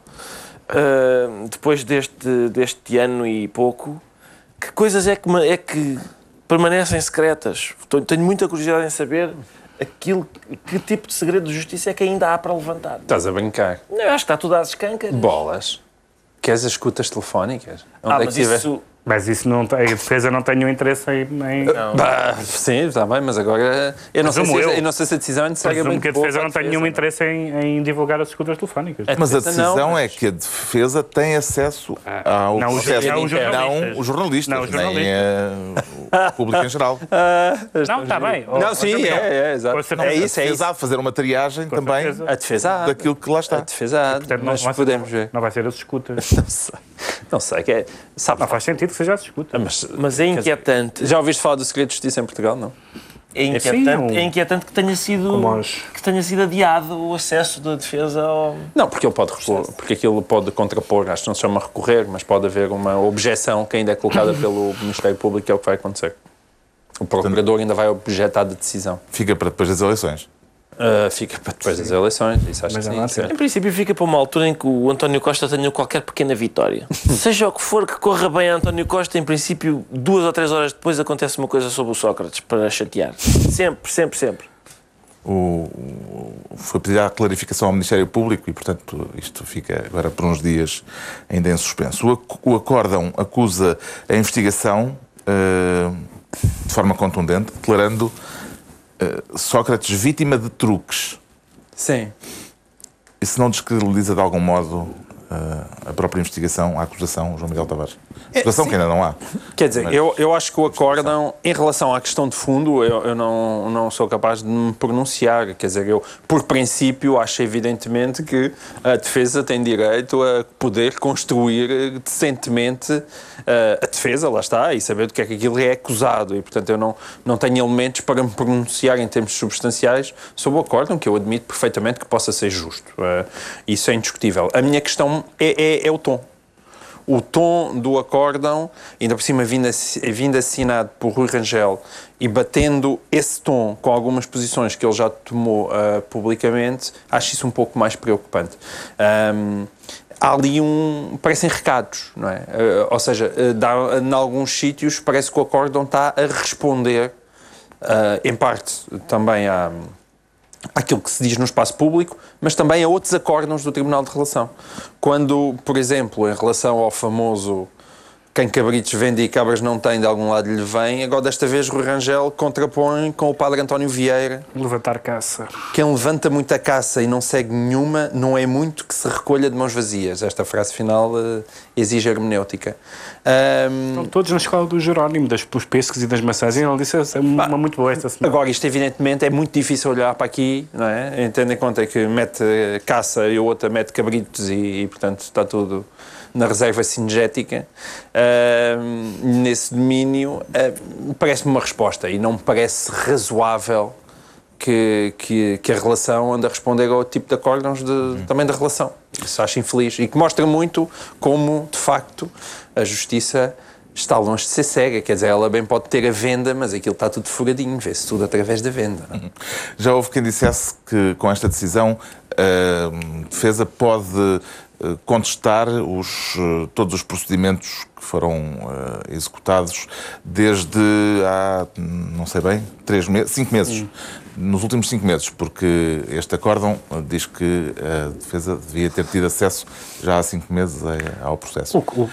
ah, depois deste, deste ano e pouco? Que coisas é que, é que permanecem secretas? Tenho muita curiosidade em saber aquilo, que tipo de segredo de justiça é que ainda há para levantar. Estás a brincar. Não, acho que está tudo às escancas. Bolas. Queres as escutas telefónicas? Onde Ah, é que mas tiver- isso... mas isso não tem. A defesa não tem nenhum interesse em. em Bah, sim, está bem, mas agora eu não, sei se, eu. eu não sei se a decisão é necessariamente presumo que a defesa não tem nenhum não. interesse em, em divulgar as escutas telefónicas. Mas a não, decisão mas- é que a defesa tem acesso ao não, processo. não, os jornalistas. não os jornalistas, Não, os nem eh, o público em geral. Não, está bem. Não, sim, é, é, exato. Com certeza. É a isso, é defesa isso. há fazer uma triagem também certeza. A defesa daquilo que lá A está. defesa há, Portanto, não, mas vai ser- podemos ver. não vai ser as escutas. Não sei. Não sei, que é, sabe, Não faz sentido que seja as escutas. mas, Mas é inquietante. já ouviste falar do segredo de justiça em Portugal, não? É inquietante, Sim, é inquietante que tenha sido que tenha sido adiado o acesso da defesa ao. Não, porque ele pode repor, porque aquilo pode contrapor, acho que não se chama recorrer, mas pode haver uma objeção que ainda é colocada pelo Ministério Público, que é o que vai acontecer. O procurador ainda vai objetar de decisão. Fica para depois das eleições. Ah, fica para depois das eleições, isso acho Mas que sim. ser. Em princípio, fica para uma altura em que o António Costa tenha qualquer pequena vitória. Seja o que for que corra bem a António Costa, em princípio, duas ou três horas depois acontece uma coisa sobre o Sócrates para chatear. Sempre, sempre, sempre. O, o- foi pedir a clarificação ao Ministério Público e, portanto, isto fica agora por uns dias ainda em suspenso. O, o acórdão acusa a investigação eh, de forma contundente, declarando eh, Sócrates vítima de truques. Sim. Isso não descredibiliza de algum modo a própria investigação, a acusação, João Miguel Tavares? Acusação sim. que ainda não há. Quer dizer, Mas- eu, eu acho que o acórdão, em relação à questão de fundo, eu, eu não, não sou capaz de me pronunciar. Quer dizer, eu, por princípio, acho evidentemente que a defesa tem direito a poder construir eh, decentemente eh, a defesa, lá está, e saber do que é que aquilo é acusado. E, portanto, eu não, não tenho elementos para me pronunciar em termos substanciais sobre o acórdão, que eu admito perfeitamente que possa ser justo. Eh, isso é indiscutível. A minha questão é, é, é o tom o tom do acórdão, ainda por cima vindo, vindo assinado por Rui Rangel e batendo esse tom com algumas posições que ele já tomou ah, publicamente, acho isso um pouco mais preocupante. Ahm, há ali um. parecem recados, não é? Ah, ou seja, ah, dá, em alguns sítios parece que o acórdão está a responder uh, em parte também à, àquilo que se diz no espaço público, mas também a outros acórdãos do Tribunal de Relação. Quando, por exemplo, em relação ao famoso quem cabritos vende e cabras não tem, de algum lado lhe vem. Agora, desta vez, Rui Rangel contrapõe com o padre António Vieira. Levantar caça. Quem levanta muita caça e não segue nenhuma, não é muito que se recolha de mãos vazias. Esta frase final uh, exige hermenêutica. Um... Estão todos na escola do Jerónimo, das, dos pescos e das maçãs. E ele disse é uma, uma muito boa esta semana. Agora, isto evidentemente é muito difícil olhar para aqui, não é? Tendo em conta que mete caça e outra mete cabritos e, e portanto, está tudo na reserva cinegética, uh, nesse domínio, uh, parece-me uma resposta e não me parece razoável que, que, que, a relação ande a responder ao tipo de acórdãos de, uhum. também da relação. Isso acho infeliz e que mostra muito como, de facto, a justiça está longe de ser cega, quer dizer, ela bem pode ter a venda, mas aquilo está tudo furadinho, vê-se tudo através da venda. Uhum. Já houve quem dissesse que com esta decisão a defesa pode contestar os, eh, todos os procedimentos que foram uh, executados desde há, não sei bem, três meses, cinco meses. Nos últimos cinco meses, porque este acórdão diz que a defesa devia ter tido acesso já há cinco meses ao processo. Uh,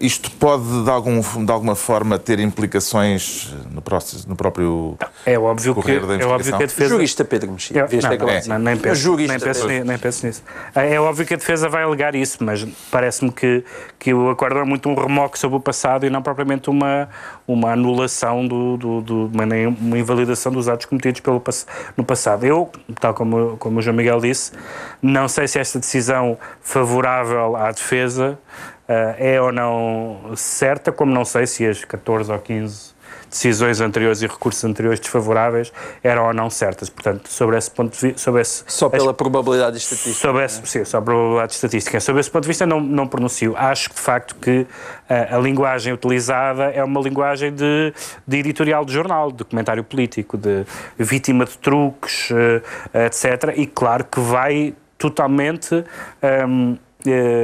isto pode, de, algum, de alguma forma, ter implicações no, próximo, no próprio é óbvio que, É óbvio que a defesa... Jurista Pedro Mexia. Não, não, é. não, nem, penso, nem, penso, nem penso nisso. É óbvio que a defesa vai alegar isso, mas parece-me que, que o acórdão é muito um remoque sobre o passado e não propriamente uma, uma anulação, do, do, do uma, invalidação dos atos cometidos pelo no passado. Eu, tal como, como o João Miguel disse, não sei se esta decisão favorável à defesa uh, é ou não certa, como não sei se as 14 ou 15 decisões anteriores e recursos anteriores desfavoráveis eram ou não certas. Portanto, sobre esse ponto de vista. Sobre esse, só pela as, probabilidade estatística. Sobre esse, Sim, só probabilidade estatística. Sobre esse ponto de vista, não, não pronuncio. Acho de facto que a, eh, a linguagem utilizada é uma linguagem de, de editorial de jornal, de comentário político, de vítima de truques, uh, etc. E claro que vai totalmente. Um, ehm, eh,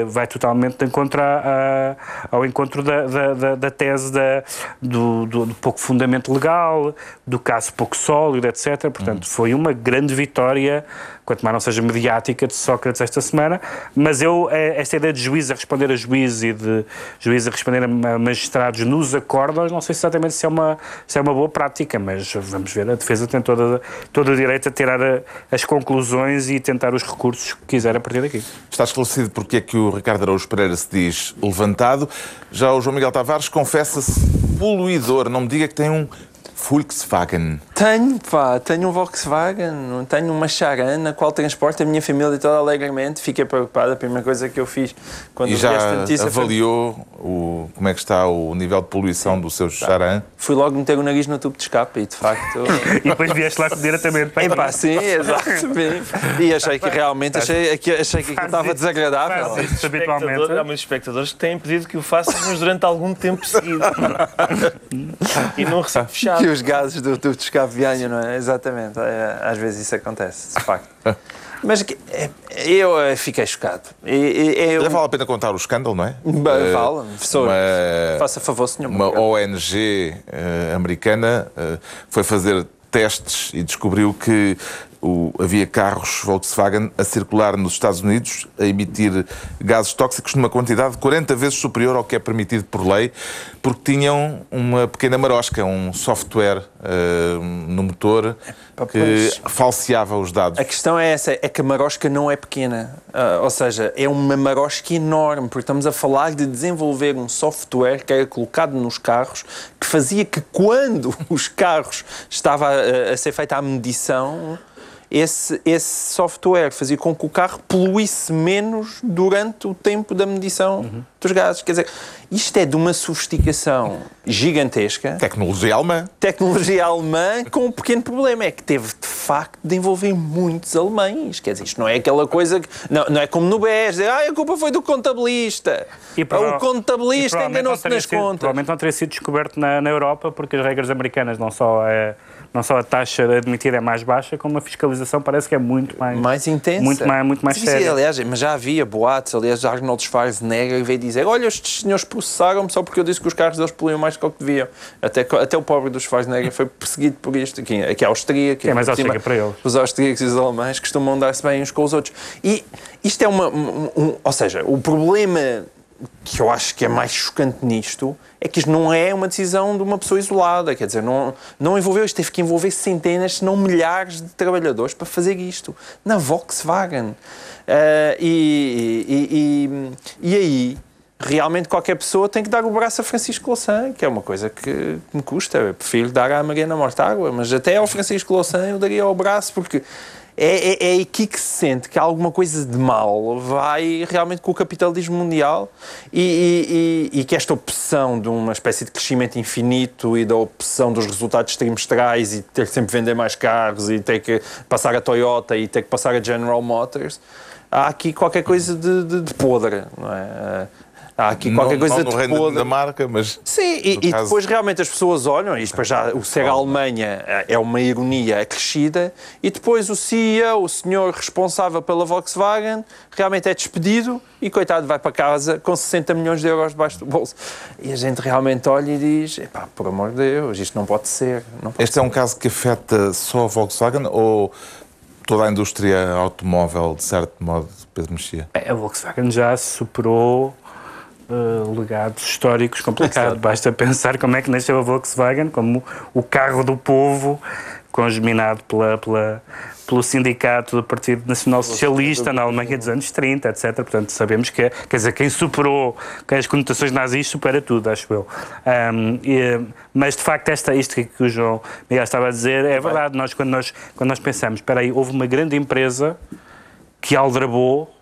vai totalmente encontro a, a, ao encontro da, da, da tese da, do, do, do, pouco fundamento legal, do caso pouco sólido, etc. Portanto, uhum. foi uma grande vitória quanto mais não seja mediática, de Sócrates esta semana, mas eu, eh, esta ideia de juiz a responder a juiz e de juiz a responder a magistrados nos acordos, não sei exatamente se é uma, se é uma boa prática, mas vamos ver, a defesa tem toda, todo o direito a tirar a, as conclusões e tentar os recursos que quiser a partir daqui. Está esclarecido porque é que o Ricardo Araújo Pereira se diz levantado. Já o João Miguel Tavares confessa-se poluidor. Não me diga que tem um Volkswagen. Tenho, pá, tenho um Volkswagen, tenho uma Charana, qual transporta a minha família toda alegremente. Fiquei preocupada, a primeira coisa que eu fiz quando e já esta notícia avaliou foi... o, como é que está o nível de poluição do seu tá. Charan? Fui logo meter o nariz no tubo de escape e, de facto... e depois vieste lá diretamente para pá, sim, exatamente. E achei que realmente, achei, achei que aquilo estava desagradável. Habitualmente. Há muitos espectadores que têm pedido que o faças, durante algum tempo seguido. e não recebo fechado os gases do tubo de escape venham, não é? Exatamente. É, às vezes isso acontece, de facto. Mas é, eu eh, fiquei chocado. Eu... Já vale a pena contar o escândalo, não é? Vale, professor. Uma, faça favor, senhor. Uma ONG uh, americana foi fazer testes e descobriu que o, havia carros Volkswagen a circular nos Estados Unidos a emitir gases tóxicos numa quantidade 40 vezes superior ao que é permitido por lei, porque tinham uma pequena marosca, um software uh, no motor que falseava os dados. A questão é essa, é que a marosca não é pequena, uh, ou seja, é uma marosca enorme, porque estamos a falar de desenvolver um software que era colocado nos carros que fazia que quando os carros estava a, a ser feita a medição esse, esse software fazia com que o carro poluísse menos durante o tempo da medição uhum. dos gases. Quer dizer, isto é de uma sofisticação gigantesca. Tecnologia alemã. Tecnologia alemã com um pequeno problema, é que teve de facto de envolver muitos alemães. Quer dizer, isto não é aquela coisa que. Não, não é como no BES, dizer, ah, a culpa foi do contabilista. E prova- o contabilista enganou-se nas sido- contas. Provavelmente não teria sido descoberto na, na Europa, porque as regras americanas não só, é, não só a taxa admitida é mais baixa, como a fiscalização parece que é muito mais, mais intensa. Muito mais, muito mais séria. aliás, mas já havia boatos, aliás, Arnold Schwarzenegger veio dizer olha, estes senhores processaram-me só porque eu disse que os carros deles poluíam mais do que o que deviam. Até, até o pobre do Schwarzenegger foi perseguido por isto, aqui, aqui é austríaco. Sim, mas por cima, austríaco para eles. Os austríacos e os alemães costumam dar-se bem uns com os outros. E isto é uma... um- um- ou seja, o problema que eu acho que é mais chocante nisto é que isto não é uma decisão de uma pessoa isolada, quer dizer, não, não envolveu isto, teve que envolver centenas, se não milhares de trabalhadores para fazer isto, na Volkswagen. Ah, e, e, e, e aí, realmente qualquer pessoa tem que dar o braço a Francisco Louçã, que é uma coisa que me custa, eu prefiro dar à Mariana Mortágua, mas até ao Francisco Louçã eu daria o braço, porque é, é, é aqui que se sente que alguma coisa de mal vai realmente com o capitalismo mundial e, e- e- e que esta opção de uma espécie de crescimento infinito e da opção dos resultados trimestrais e ter que sempre vender mais carros e ter que passar a Toyota e ter que passar a General Motors, há aqui qualquer coisa de, de, de podre, não é? Há aqui qualquer não, coisa não no de reino podre. da marca, mas Sim, e, e caso- depois realmente as pessoas olham, e depois já o ser a Alemanha é uma ironia acrescida, e depois o CEO, o senhor responsável pela Volkswagen, realmente é despedido e, coitado, vai para casa com 60 milhões de euros debaixo do bolso. E a gente realmente olha e diz: epá, por amor de Deus, isto não pode ser. Não pode este é um caso que afeta só a Volkswagen ou toda a indústria automóvel, de certo modo, Pedro Mexia? É, A Volkswagen já superou eh, legados históricos complicados. Basta pensar como é que nasceu a Volkswagen, como o carro do povo, congeminado pela, pela, pelo sindicato do Partido Nacional Socialista na Alemanha dos anos 30, etc. Portanto, sabemos que, é- quer dizer, quem superou que as conotações nazis supera tudo, acho eu. Ahm, e, mas, de facto, esta, isto que o João Miguel estava a dizer é verdade. Nós, quando, nós, quando nós pensamos, espera aí, houve uma grande empresa que aldrabou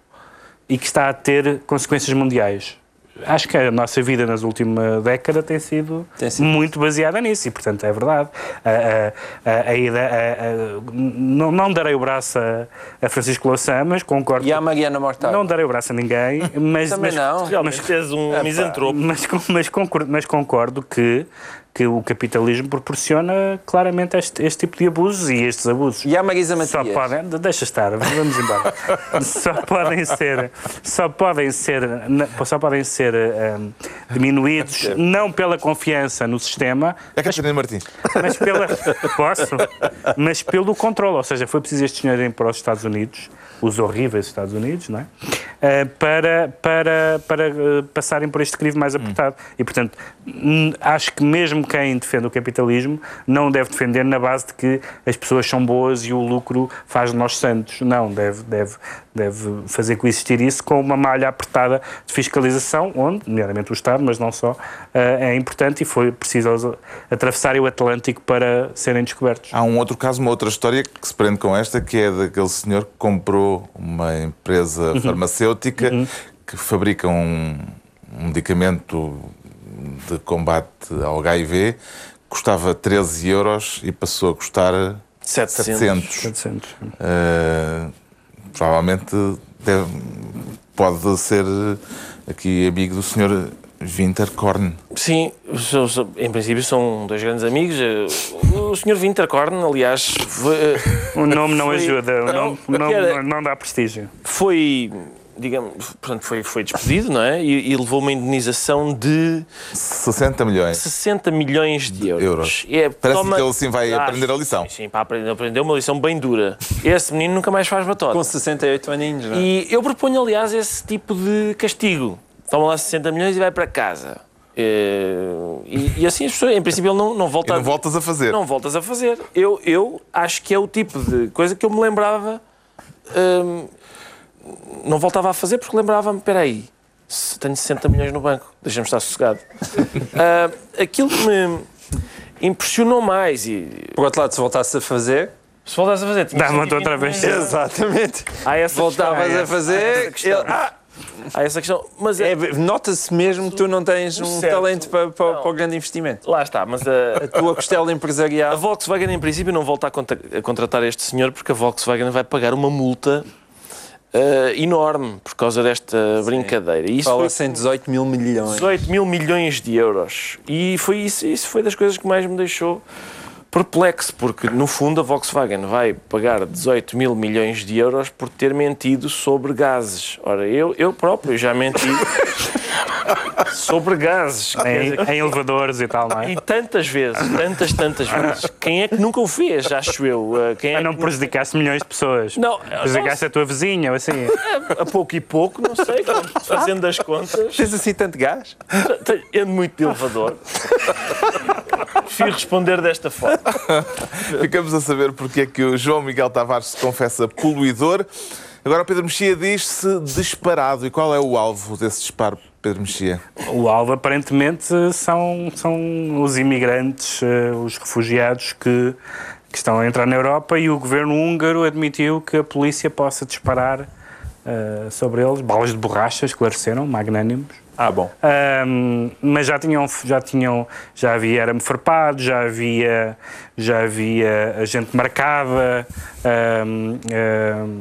e que está a ter consequências mundiais. Acho que a nossa vida nas últimas décadas tem sido, Tem sido. muito baseada nisso e, portanto, é verdade. A, a, a, a ida- a- a- não, não darei o braço a, a Francisco Louçã, mas concordo. E à Mariana Mortágua? Não darei o braço a ninguém, mas, Também mas, não. Realmente és um misantropo. mas, mas concordo, mas concordo que, que o capitalismo proporciona claramente este, este tipo de abusos e estes abusos. E à Marisa Só Matias? podem, deixa estar, vamos embora. só podem ser, só podem ser, só podem ser hum, diminuídos não pela confiança no sistema, É Catarina Martins. mas pela posso, mas pelo controle. Ou seja, foi preciso estes senhores irem para os Estados Unidos, os horríveis Estados Unidos, não é? Eh, para para para eh, passarem por este crivo mais apertado. E portanto, hum, acho que mesmo quem defende o capitalismo não deve defender na base de que as pessoas são boas e o lucro faz de nós santos. Não, deve deve deve fazer coexistir isso com uma malha apertada de fiscalização, onde, nomeadamente o Estado, mas não só, eh, é importante e foi preciso atravessarem o Atlântico para serem descobertos. Há um outro caso, uma outra história que se prende com esta, que é daquele senhor que comprou uma empresa Uhum. farmacêutica que fabrica um, um medicamento de combate ao HIV, custava 13 euros e passou a custar 700. 700. 700. Uh, provavelmente deve- pode ser aqui amigo do senhor Winterkorn. Sim, em princípio são dois grandes amigos. O Sr. Winterkorn, aliás, foi, O nome não Foi- ajuda, o não, nome, o nome era- não, não dá prestígio. foi digamos, portanto, foi, foi despedido, não é? E, e levou uma indenização de 60 milhões. 60 milhões de euros. Euros. É, Parece toma- que ele assim vai Ah, aprender a lição. Sim, sim, para aprender, aprender uma lição bem dura. Esse menino nunca mais faz batota. Com 68 aninhos, não é? E eu proponho, aliás, esse tipo de castigo. Toma lá 60 milhões e vai para casa. Eh, E, e assim as pessoas, em princípio, ele não, não E volta não a- voltas a fazer. não voltas a fazer. Eu, eu acho que é o tipo de coisa que eu me lembrava. hum, não voltava a fazer porque lembrava-me: espera aí, tenho 60 milhões no banco, deixa-me estar sossegado. Ah, aquilo que me impressionou mais e Por outro lado, se voltasse a fazer. se voltasse a fazer, Dá-me 120 outra vez. Exatamente. Há essa Voltavas questão, a essa- fazer. há essa questão. ele- ah, há essa questão. Mas é, É, Nota-se mesmo que tu não tens um certo. talento para, para, Não. para o grande investimento. lá está, mas a, A tua costela A empresarial. Volkswagen, em princípio, não volta a, contra- a contratar este senhor porque a Volkswagen vai pagar uma multa eh, enorme por causa desta brincadeira. E isso foi Fala-se em 18 mil milhões. 18 mil milhões de euros. E foi isso, isso foi das coisas que mais me deixou perplexo, porque no fundo a Volkswagen vai pagar 18 mil milhões de euros por ter mentido sobre gases. Ora, eu, eu próprio já menti sobre gases. Em, em elevadores e tal, não é? e tantas vezes, tantas, tantas vezes. Quem é que nunca o fez, acho eu? Uh, Quem é Para não que- prejudicasse milhões de pessoas. Não, Prejudicasse a tua vizinha ou assim. a pouco e pouco, não sei, fazendo as contas. Tens assim tanto gás? Ando muito de elevador. Prefiro responder desta forma. Ficamos a saber porque é que o João Miguel Tavares se confessa poluidor. Agora o Pedro Mexia diz-se disparado. E qual é o alvo desse disparo, Pedro Mexia? O alvo, aparentemente, são, são os imigrantes, eh, os refugiados que, que estão a entrar na Europa e o governo húngaro admitiu que a polícia possa disparar eh, sobre eles balas de borracha, esclareceram, magnânimos. Ah, bom. Ahm, mas já tinham, já tinham, já havia arame farpado, já havia, já havia gente marcada, ahm,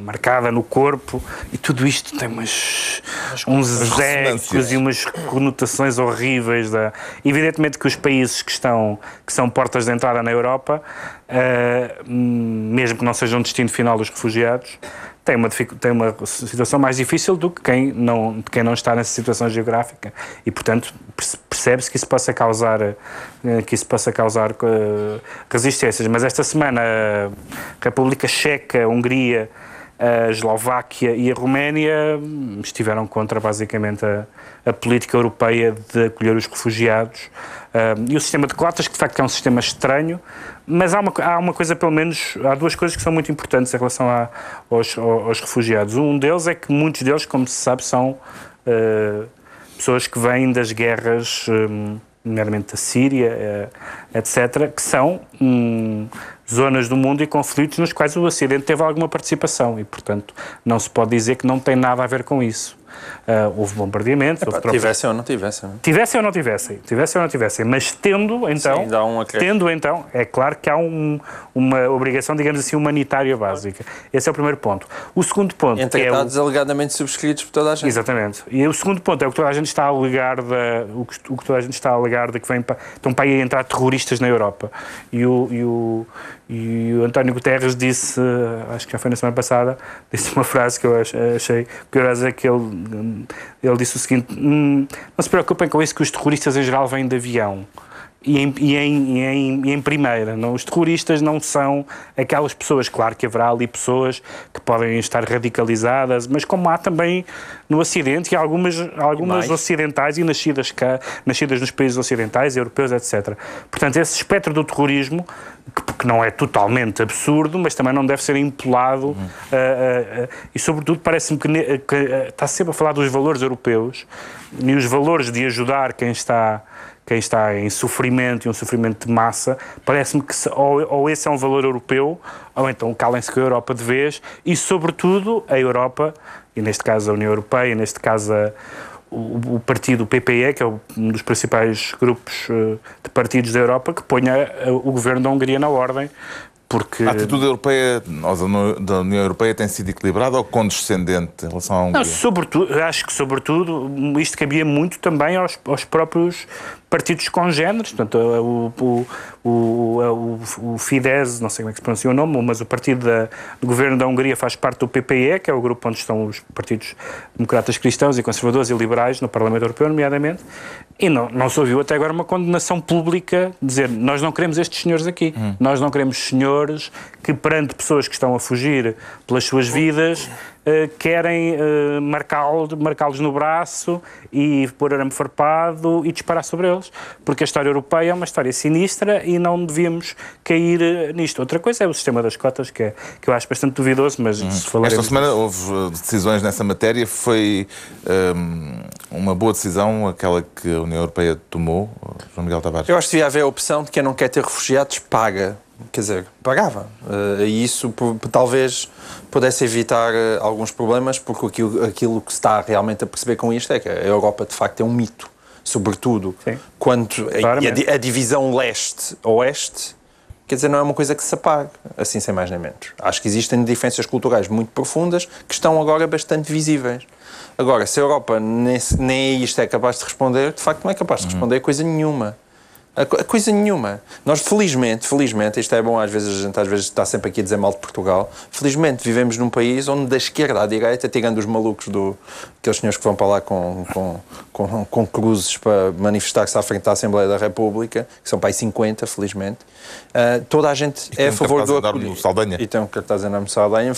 marcada no corpo e tudo isto tem umas, uns ecos e umas conotações horríveis. Da... Evidentemente que os países que estão que são portas de entrada na Europa, ah, mesmo que não sejam o destino final dos refugiados, tem uma, tem uma situação mais difícil do que quem não, quem não está nessa situação geográfica e, portanto, perce- percebe-se que isso possa causar, eh, que isso possa causar eh, resistências. Mas esta semana a República Checa, a Hungria, a Eslováquia e a Roménia estiveram contra, basicamente, a, a política europeia de acolher os refugiados e o sistema de cotas, que de facto é um sistema estranho, mas há uma, há uma coisa, pelo menos, há duas coisas que são muito importantes em relação a- aos, aos refugiados. Um deles é que muitos deles, como se sabe, são eh, pessoas que vêm das guerras, hum, nomeadamente da Síria, eh, etc., que são hum, zonas do mundo e conflitos nos quais o Ocidente teve alguma participação e, portanto, não se pode dizer que não tem nada a ver com isso. Ah, houve bombardeamentos, houve próprios- Tivessem ou não tivessem. é? Tivessem ou não tivessem, tivessem ou não tivessem, mas tendo então, Sim, um tendo então, é claro que há um- uma obrigação, digamos assim, humanitária básica. Esse é o primeiro ponto. O segundo ponto que é o, tratados alegadamente subscritos por toda a gente. Exatamente. E o segundo ponto é o que toda a gente está a alegar da, o, que, o que toda a gente está a alegar de que vem para, estão para aí entrar terroristas na Europa. E o, e o, e o António Guterres disse, eh, acho que já foi na semana passada, disse uma frase que eu ach- achei curiosa, que ele, ele disse o seguinte, "Hum, não se preocupem com isso que os terroristas em geral vêm de avião. E em, e, em, e, em, e em primeira, não, os terroristas não são aquelas pessoas, claro que haverá ali pessoas que podem estar radicalizadas, mas como há também no Ocidente e algumas, algumas ocidentais e nascidas cá, nascidas nos países ocidentais, europeus, etc. Portanto, esse espectro do terrorismo, que, que não é totalmente absurdo, mas também não deve ser empolado, ah, ah, ah, e sobretudo parece-me que, ne- que, está sempre a falar dos valores europeus e os valores de ajudar quem está quem está em sofrimento e um sofrimento de massa, parece-me que se- ou, ou esse é um valor europeu, ou então calem-se com a Europa de vez, e sobretudo a Europa, e neste caso a União Europeia, neste caso a- o, o partido PPE, que é um dos principais grupos eh, de partidos da Europa, que ponha eh, o governo da Hungria na ordem, porque... A atitude europeia, da União- Europeia tem sido equilibrada ou condescendente em relação à Não, Hungria? sobretudo, acho que sobretudo isto cabia muito também aos, aos próprios partidos congêneres, portanto, o, o, o, o, o Fidesz, não sei como é que se pronuncia o nome, mas o partido da- do governo da Hungria faz parte do PPE, que é o grupo onde estão os partidos democratas cristãos e conservadores e liberais no Parlamento Europeu, nomeadamente, e não, não se ouviu até agora uma condenação pública dizer nós não queremos estes senhores aqui, nós não queremos senhores que perante pessoas que estão a fugir pelas suas vidas querem eh, marcá-los marcá-los no braço e pôr arame farpado e disparar sobre eles. Porque a história europeia é uma história sinistra e não devíamos cair eh, nisto. Outra coisa é o sistema das cotas, que, é, que eu acho bastante duvidoso, mas se Esta falaremos... semana houve decisões nessa matéria. Foi um, uma boa decisão aquela que a União Europeia tomou, João Miguel Tavares. Eu acho que devia haver a opção de quem não quer ter refugiados paga quer dizer, pagava. Uh, e isso talvez pudesse evitar uh, alguns problemas, porque aquilo, aquilo que se está realmente a perceber com isto é que a Europa de facto é um mito, sobretudo Sim. quanto a, a, a divisão leste-oeste. Quer dizer, não é uma coisa que se apague, assim sem mais nem menos. Acho que existem diferenças culturais muito profundas que estão agora bastante visíveis. Agora, se a Europa nem, nem isto é capaz de responder, de facto não é capaz de responder coisa nenhuma. A coisa nenhuma. Nós, felizmente, felizmente, isto é bom, às vezes a gente às vezes está sempre aqui a dizer mal de Portugal, felizmente vivemos num país onde da esquerda à direita, tirando os malucos do aqueles senhores que vão para lá com, com, com, com cruzes para manifestar-se à frente da Assembleia da República, que são para aí 50, felizmente, uh, toda a gente e é a favor do acolhimento. Saldanha. E tem um cartaz enorme Saldanha.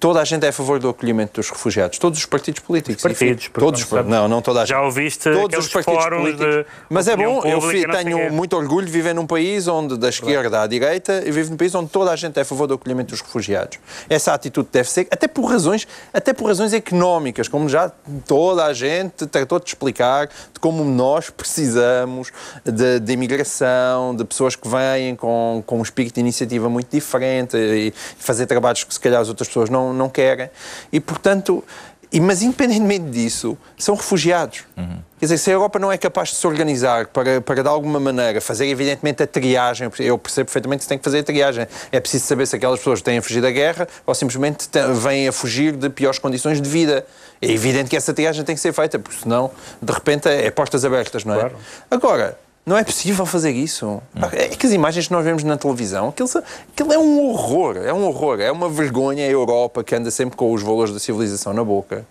Toda a gente é a favor do acolhimento dos refugiados. Todos os partidos políticos. Os partidos. Todos, não, não, não toda a gente. Já ouviste todos os partidos políticos. Mas é bom, eu tenho muito orgulho de viver num país onde, da esquerda à direita, e vivo num país onde toda a gente é a favor do acolhimento dos refugiados. Essa atitude deve ser, até por razões, até por razões económicas, como já toda a gente tratou de explicar, de como nós precisamos de, de imigração, de pessoas que vêm com, com um espírito de iniciativa muito diferente e fazer trabalhos que se calhar as outras pessoas não, não querem. E, portanto, e, mas independentemente disso, são refugiados. Uhum. Quer dizer, se a Europa não é capaz de se organizar para, para de alguma maneira fazer, evidentemente, a triagem, eu percebo perfeitamente que se tem que fazer a triagem. É preciso saber se aquelas pessoas têm a fugir da guerra ou simplesmente vêm a fugir de piores condições de vida. É evidente que essa triagem tem que ser feita, porque senão, de repente, é portas abertas, não é? Claro. Agora, não é possível fazer isso. É que as imagens que nós vemos na televisão, aquilo, aquilo é um horror, é um horror, é uma vergonha a Europa que anda sempre com os valores da civilização na boca.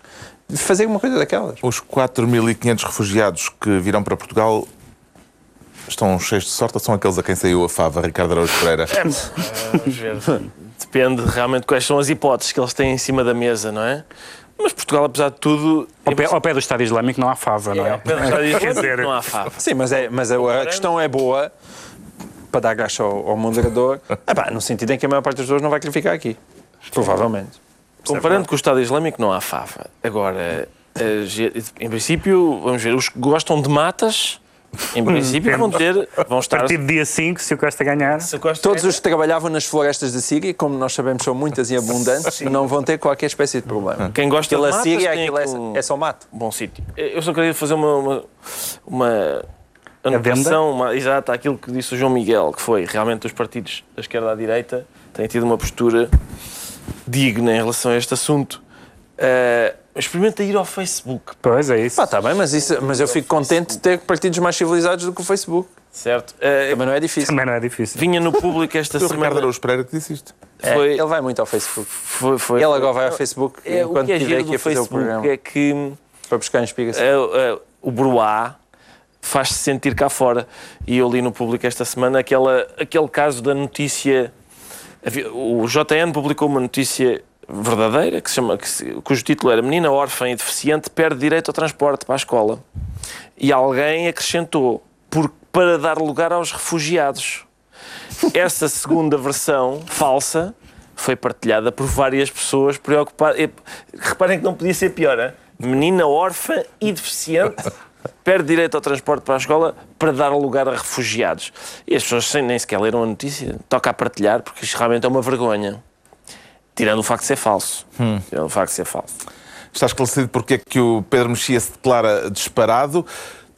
Fazer uma coisa daquelas. Os 4.500 refugiados que virão para Portugal estão cheios de sorte ou são aqueles a quem saiu a fava, Ricardo Araújo Pereira? Vamos ver. Depende realmente quais são as hipóteses que eles têm em cima da mesa, não é? Mas Portugal, apesar de tudo. Ao pé, ao pé do Estado Islâmico não há fava, não é? Ao pé do Estado Islâmico não há fava. Sim, mas, é, mas a, a questão é boa para dar graça ao, ao moderador, ah, pá, no sentido em que a maior parte das pessoas não vai querer ficar aqui. Provavelmente. Comparando com o Estado Islâmico, não há fava. Agora, em princípio, vamos ver, os que gostam de matas em princípio vão ter. Vão estar... A partir do dia 5, se o Costa ganhar. Se o Costa Todos os que trabalhavam nas florestas da Síria, como nós sabemos são muitas e abundantes, não vão ter qualquer espécie de problema. Quem gosta Aquela de matas Síria, tem aquilo é, um é só mato. bom sítio. Eu só queria fazer uma, uma, uma anotação uma, exata àquilo que disse o João Miguel, que foi realmente os partidos da esquerda à direita têm tido uma postura digna em relação a este assunto. Uh, experimenta ir ao Facebook. Pois é isso. Pá, tá bem, mas, isso, mas eu fico contente de ter partidos mais civilizados do que o Facebook. Certo? Uh, Também não é difícil. Também não é difícil. vinha no público esta Foi o Ricardo semana. Araújo Pereira que disse isto. É, Foi- ele vai muito ao Facebook. Foi, foi, Ele agora vai ao Facebook é, o enquanto que é estiver giro aqui a fazer o Facebook programa. é que Para buscar inspiração. é, é, o Bruá faz-se sentir cá fora. E eu li no público esta semana aquela, aquele caso da notícia. O JN publicou uma notícia verdadeira que se chama, que se- cujo título era Menina órfã e deficiente perde direito ao transporte para a escola. E alguém acrescentou por, para dar lugar aos refugiados. Essa segunda versão, falsa, foi partilhada por várias pessoas preocupadas. E, Reparem que não podia ser pior, hein? menina órfã e deficiente perde direito ao transporte para a escola para dar lugar a refugiados. E as pessoas nem sequer leram a notícia. Toca a partilhar, porque isto realmente é uma vergonha. Tirando o facto de ser falso. Tirando o facto de ser falso. Está esclarecido porque é que o Pedro Mexia se declara disparado,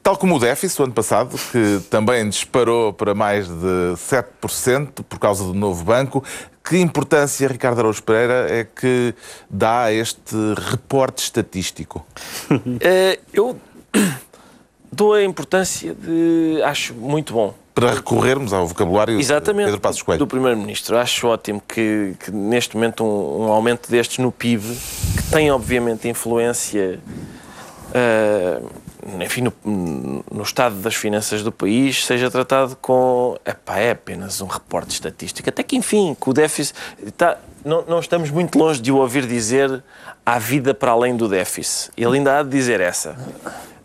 tal como o déficit, o ano passado, que também disparou para mais de 7% por causa do novo banco. Que importância, Ricardo Araújo Pereira, é que dá a este reporte estatístico? Eh, eu dou a importância de. Acho muito bom. Para recorrermos ao vocabulário Exatamente. Pedro Passos Coelho. Do Primeiro-Ministro. Acho ótimo que, que neste momento um, um aumento destes no PIB, que tem obviamente influência ah, enfim, no, no estado das finanças do país, seja tratado com. Epá, é apenas um reporte estatístico. Até que, enfim, que o déficit. Está, não, não estamos muito longe de o ouvir dizer há vida para além do déficit. Ele ainda há de dizer essa.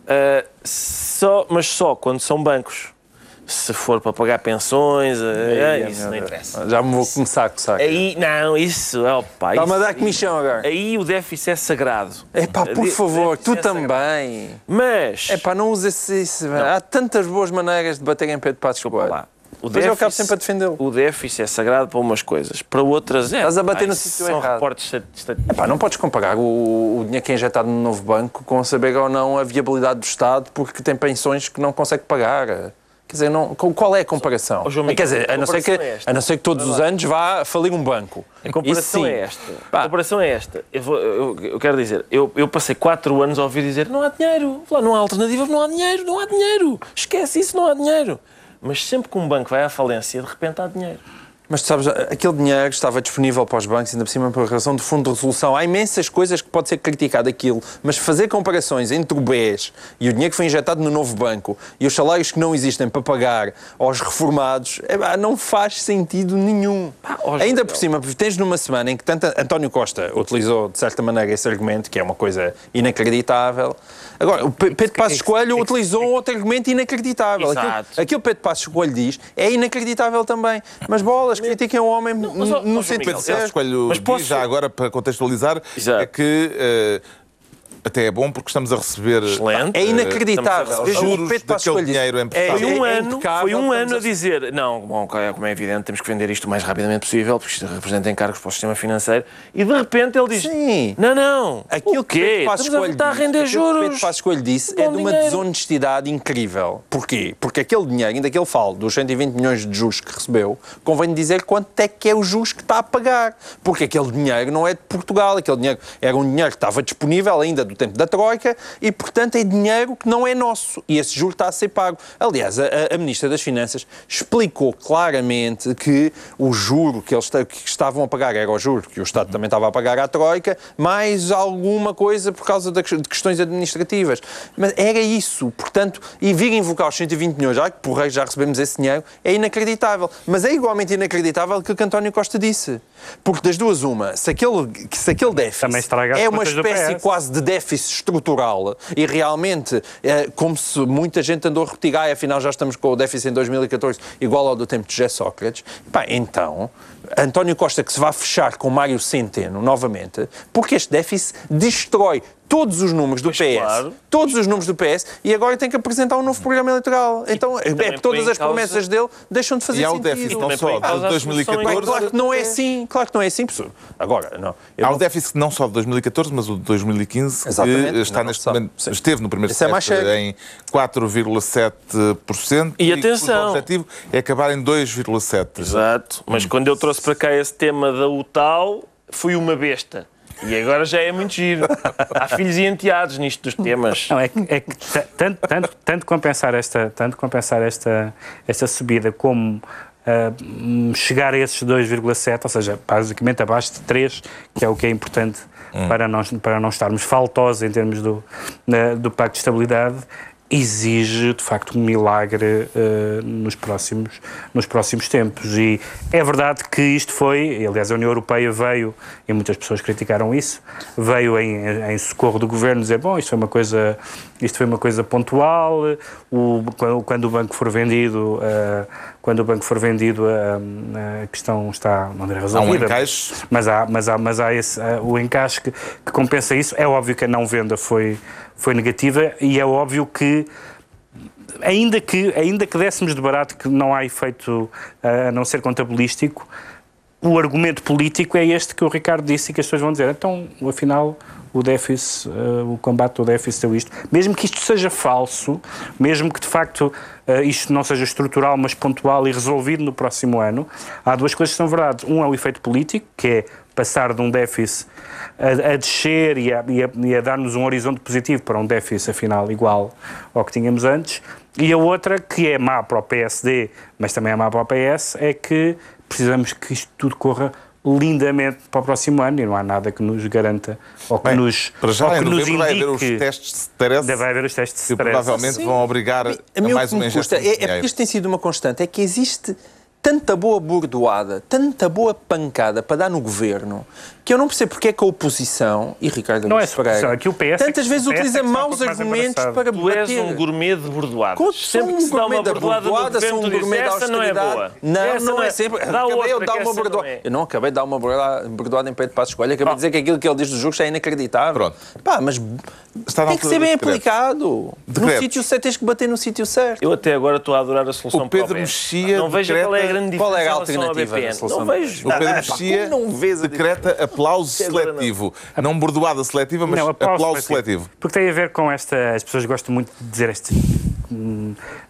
Ah, só, mas só quando são bancos. Se for para pagar pensões, ah, isso não interessa. Já me vou começar a coçar. Aí, não, isso, opa, Está-me a dar comissão agora. Aí o déficit é sagrado. É pá, por O favor, tu é também. Mas, É pá, não uses isso. Há tantas boas maneiras de bater em Pedro Passos desculpa Coelho. lá, O Depois eu acabo sempre a defendê-lo. O déficit é sagrado para umas coisas, para outras é. Estás a bater Ai, no sítio são errado. reportes estat- estatísticos. Epá, não podes comparar o, o dinheiro que é injetado no novo banco com saber ou não a viabilidade do Estado porque tem pensões que não consegue pagar. Quer dizer, não, qual é a comparação? Ó, João Miguel, Quer dizer, a a não, ser que, é a não ser que todos os anos vá falir um banco. A comparação sim. é esta. Pá. A comparação é esta. Eu, vou- eu- eu quero dizer, eu, eu passei quatro anos a ouvir dizer não há dinheiro. Não há alternativa, não há dinheiro, não há dinheiro. Esquece isso, não há dinheiro. Mas sempre que um banco vai à falência, de repente há dinheiro. Mas tu sabes, aquele dinheiro estava disponível para os bancos, ainda por cima por razão do fundo de resolução. Há imensas coisas que pode ser criticado aquilo, mas fazer comparações entre o BES e o dinheiro que foi injetado no novo banco e os salários que não existem para pagar aos reformados, é não faz sentido nenhum. ó, ainda por cima, tens numa semana em que tanto António Costa utilizou, de certa maneira, esse argumento, que é uma coisa inacreditável. Agora, o Pe- Pedro Passos Coelho utilizou outro argumento inacreditável. Aquilo, Exato. aquilo que Pedro Passos Coelho diz é inacreditável também. Mas bolas, critiquem o homem mas, ó, no sentido Miguel, Coelho Mas diz, posso- já agora para contextualizar, Exato. é que eh, até é bom porque estamos a receber Excelente. É inacreditável. Estamos a receber O juros Pedro Passos daquele Coelho disse, dinheiro emprestado. Foi um é ano, foi um ano a- dizer, não, bom, como é evidente, temos que vender isto o mais rapidamente possível, porque isto representa encargos para o sistema financeiro, e de repente ele diz, Sim. não, não, Aquilo o que quê? Pedro Passos Estamos a Coelho voltar a disse, render que juros. Pedro Passos Coelho disse é de uma dinheiro. desonestidade incrível. Porquê? Porque aquele dinheiro, ainda que ele fale dos 120 milhões de juros que recebeu, convém dizer quanto é que é o juros que está a pagar. Porque aquele dinheiro não é de Portugal, aquele dinheiro era um dinheiro que estava disponível ainda do tempo da Troika e, portanto, é dinheiro que não é nosso. E esse juro está a ser pago. Aliás, a, a Ministra das Finanças explicou claramente que o juro que eles que estavam a pagar era o juro que o Estado também estava a pagar à Troika, mais alguma coisa por causa de questões administrativas. Mas era isso. Portanto, e vir invocar os 120 milhões, já que por rei já recebemos esse dinheiro, é inacreditável. Mas é igualmente inacreditável aquilo que António Costa disse. Porque das duas, uma, se aquele, se aquele déficit é uma espécie quase de déficit estrutural. E realmente, é, como se muita gente andou a repetir, ah, afinal já estamos com o déficit em 2014 igual ao do tempo de José Sócrates, pá, então, António Costa que se vai fechar com Mário Centeno novamente, porque este déficit destrói todos os números do Pois, PS, claro. todos os números do PS, e agora tem que apresentar um novo programa eleitoral. Então, é que todas as promessas dele deixam de fazer E há o sentido. déficit não só de a solução 2014, em- Claro que não é assim, claro que não é assim, pessoal. Agora, não. Há não- o déficit não só de 2014, mas o de 2015, Exatamente, que está não, neste não momento, esteve no primeiro Esse é semestre sério. em 4,7%. E cujo atenção. objetivo é acabar em 2,7%. Exato, mas quando eu trouxe para cá esse tema da UTAL, fui uma besta. E agora já é muito giro. Há filhos e enteados nisto dos temas. Não, é que, é que ta- tanto, tanto, tanto compensar, esta, tanto compensar esta, esta subida como ah, hum, chegar a esses 2,7, ou seja, basicamente abaixo de 3, que é o que é importante para, nós, para não estarmos faltosos em termos do, na- do Pacto de Estabilidade, exige de facto um milagre eh, nos, próximos, nos próximos tempos. E é verdade que isto foi, aliás, a União Europeia veio, e muitas pessoas criticaram isso, veio em, em socorro do governo dizer: bom, isto foi uma coisa, isto foi uma coisa pontual, o, quando, o banco for vendido. eh, quando o banco for vendido, eh, a questão está de maneira resolvida. encaixe. Mas há, mas há, mas há esse, o encaixe que, que compensa isso. É óbvio que a não venda foi, foi negativa e é óbvio que ainda que, ainda que dessemos de barato que não há efeito eh, a não ser contabilístico, o argumento político é este que o Ricardo disse e que as pessoas vão dizer, então, afinal, o déficit, eh, o combate ao déficit é isto. Mesmo que isto seja falso, mesmo que de facto eh, isto não seja estrutural, mas pontual e resolvido no próximo ano, há duas coisas que são verdade. Um é o efeito político, que é passar de um déficit a, a descer e a, a- a dar-nos um horizonte positivo para um déficit, afinal, igual ao que tínhamos antes. E a outra, que é má para o PSD, mas também é má para o PS, é que precisamos que isto tudo corra lindamente para o próximo ano e não há nada que nos garanta ou que Bem, nos, para já, ou que nos novembro vai haver os indique. testes de stress Vai haver os testes de que stress. provavelmente Sim. vão obrigar a, A mais que uma injeção é, é porque isto tem sido uma constante, é que existe tanta boa bordoada, tanta boa pancada para dar no governo, que eu não percebo porque é que a oposição, e Ricardo Não é Pereira, aqui o PS é tantas que- vezes o PS é utiliza que um maus argumentos para Tu és bater. um gourmet de bordoadas. Como sempre que se dá uma bordoada bordoada, sou um tu gourmet da essa não é austeridade. boa. Não, Essa não é sempre. Dá acabei outra, de dar que uma bordoada. é. Eu não acabei de dar uma bordoada, em Pedro Passos Coelho, acabei de dizer que aquilo que ele diz dos jogos é inacreditável. Pronto. Pá, mas tem que ser bem aplicado. No sítio certo, tens que bater no sítio certo. Eu até agora estou a adorar a solução O Pedro para. Mexia Não vejo qual é grande diferença Qual é a alternativa da BPN. solução Não vejo. O Pedro Mexia decreta aplauso não. seletivo. Não bordoada seletiva, mas aplauso, seletivo. Porque tem a ver com esta. As pessoas gostam muito de dizer hum,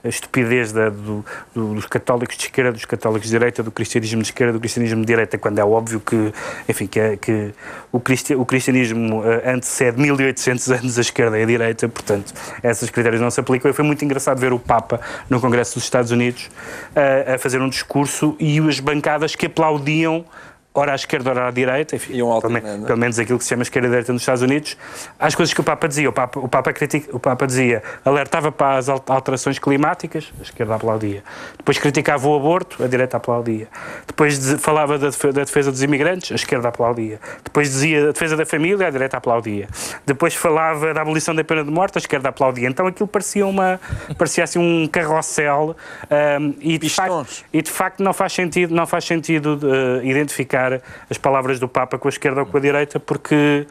a estupidez da- do- do- dos católicos de esquerda, dos católicos de direita, do cristianismo de esquerda, do cristianismo de direita, quando é óbvio que, enfim, que, que o, cristi- o cristianismo eh, antecede 1800 anos a esquerda e a direita, portanto, esses critérios não se aplicam. E foi muito engraçado ver o Papa no Congresso dos Estados Unidos eh, a fazer um discurso e as bancadas que aplaudiam ora à esquerda, ora à direita, enfim, Iam pelo, me- alternando. pelo menos aquilo que se chama esquerda e direita nos Estados Unidos, às coisas que o Papa dizia. O Papa, o Papa, critica, o Papa dizia, alertava para as al- alterações climáticas, a esquerda aplaudia. Depois criticava o aborto, a direita aplaudia. Depois falava da defe- da defesa dos imigrantes, a esquerda aplaudia. Depois dizia a defesa da família, a direita aplaudia. Depois falava da abolição da pena de morte, a esquerda aplaudia. Então aquilo parecia, uma, parecia assim um carrossel ahm, e, de facto, e de facto não faz sentido, não faz sentido eh, identificar as palavras do Papa com a esquerda ou com a direita, porque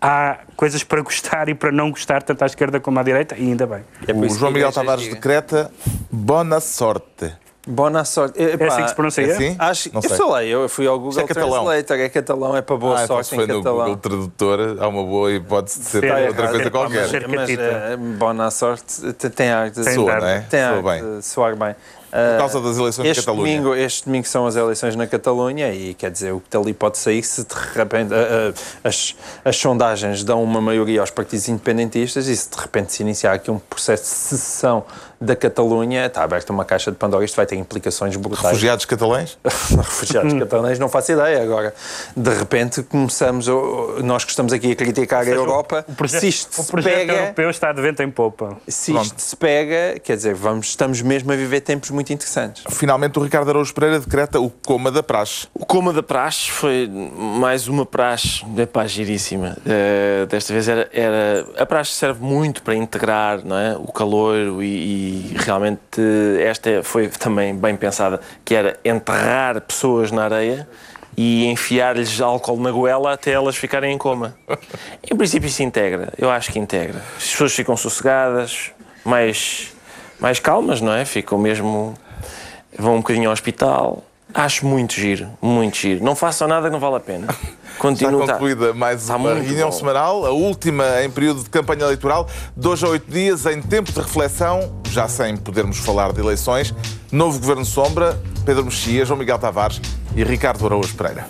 há coisas para gostar e para não gostar, tanto à esquerda como à direita, e ainda bem. É O João Miguel Tavares diga. decreta boa sorte. Boa sorte. É assim que se pronuncia? É assim? Acho, Não eu sei. falei, eu fui ao Google é catalão. Translator, é catalão, é para boa Ah, então sorte se em foi no catalão. Google Tradutor, há uma boa hipótese de ser Sim, outra é coisa qualquer. Mas eh, boa sorte te- tem ar de Tem Soa, dar. não é? tem Soa ar bem. de soar bem. Por causa das eleições este Catalunha. domingo, este domingo são as eleições na Catalunha e quer dizer, o que dali pode sair se de repente eh, eh, as, as sondagens dão uma maioria aos partidos independentistas e se de repente se iniciar aqui um processo de secessão da Catalunha, está aberta uma caixa de Pandora, isto vai ter implicações brutais. Refugiados catalães? refugiados catalães, não faço ideia. Agora, de repente, começamos, nós que estamos aqui a criticar a Europa, O projeto, se isto o se projeto pega, europeu está de vento em popa. se isto se pega, quer dizer, vamos, estamos mesmo a viver tempos muito interessantes. Finalmente o Ricardo Araújo Pereira decreta o coma da praxe. O coma da praxe foi mais uma praxe, epá, giríssima. Eh, desta vez era, era. A praxe serve muito para integrar não é? o calor e, e realmente esta foi também bem pensada, que era enterrar pessoas na areia e enfiar-lhes álcool na goela até elas ficarem em coma. Em princípio isso integra, eu acho que integra. As pessoas ficam sossegadas, mais, mais calmas, não é? Ficam mesmo vão um bocadinho ao hospital. Acho muito giro, muito giro. Não façam nada que não vale a pena. Está Continua. tá- concluída mais está uma reunião bom. semanal, a última em período de campanha eleitoral, dois a oito dias, em tempo de reflexão, já sem podermos falar de eleições. Novo Governo Sombra, Pedro Mexia, João Miguel Tavares e Ricardo Araújo Pereira.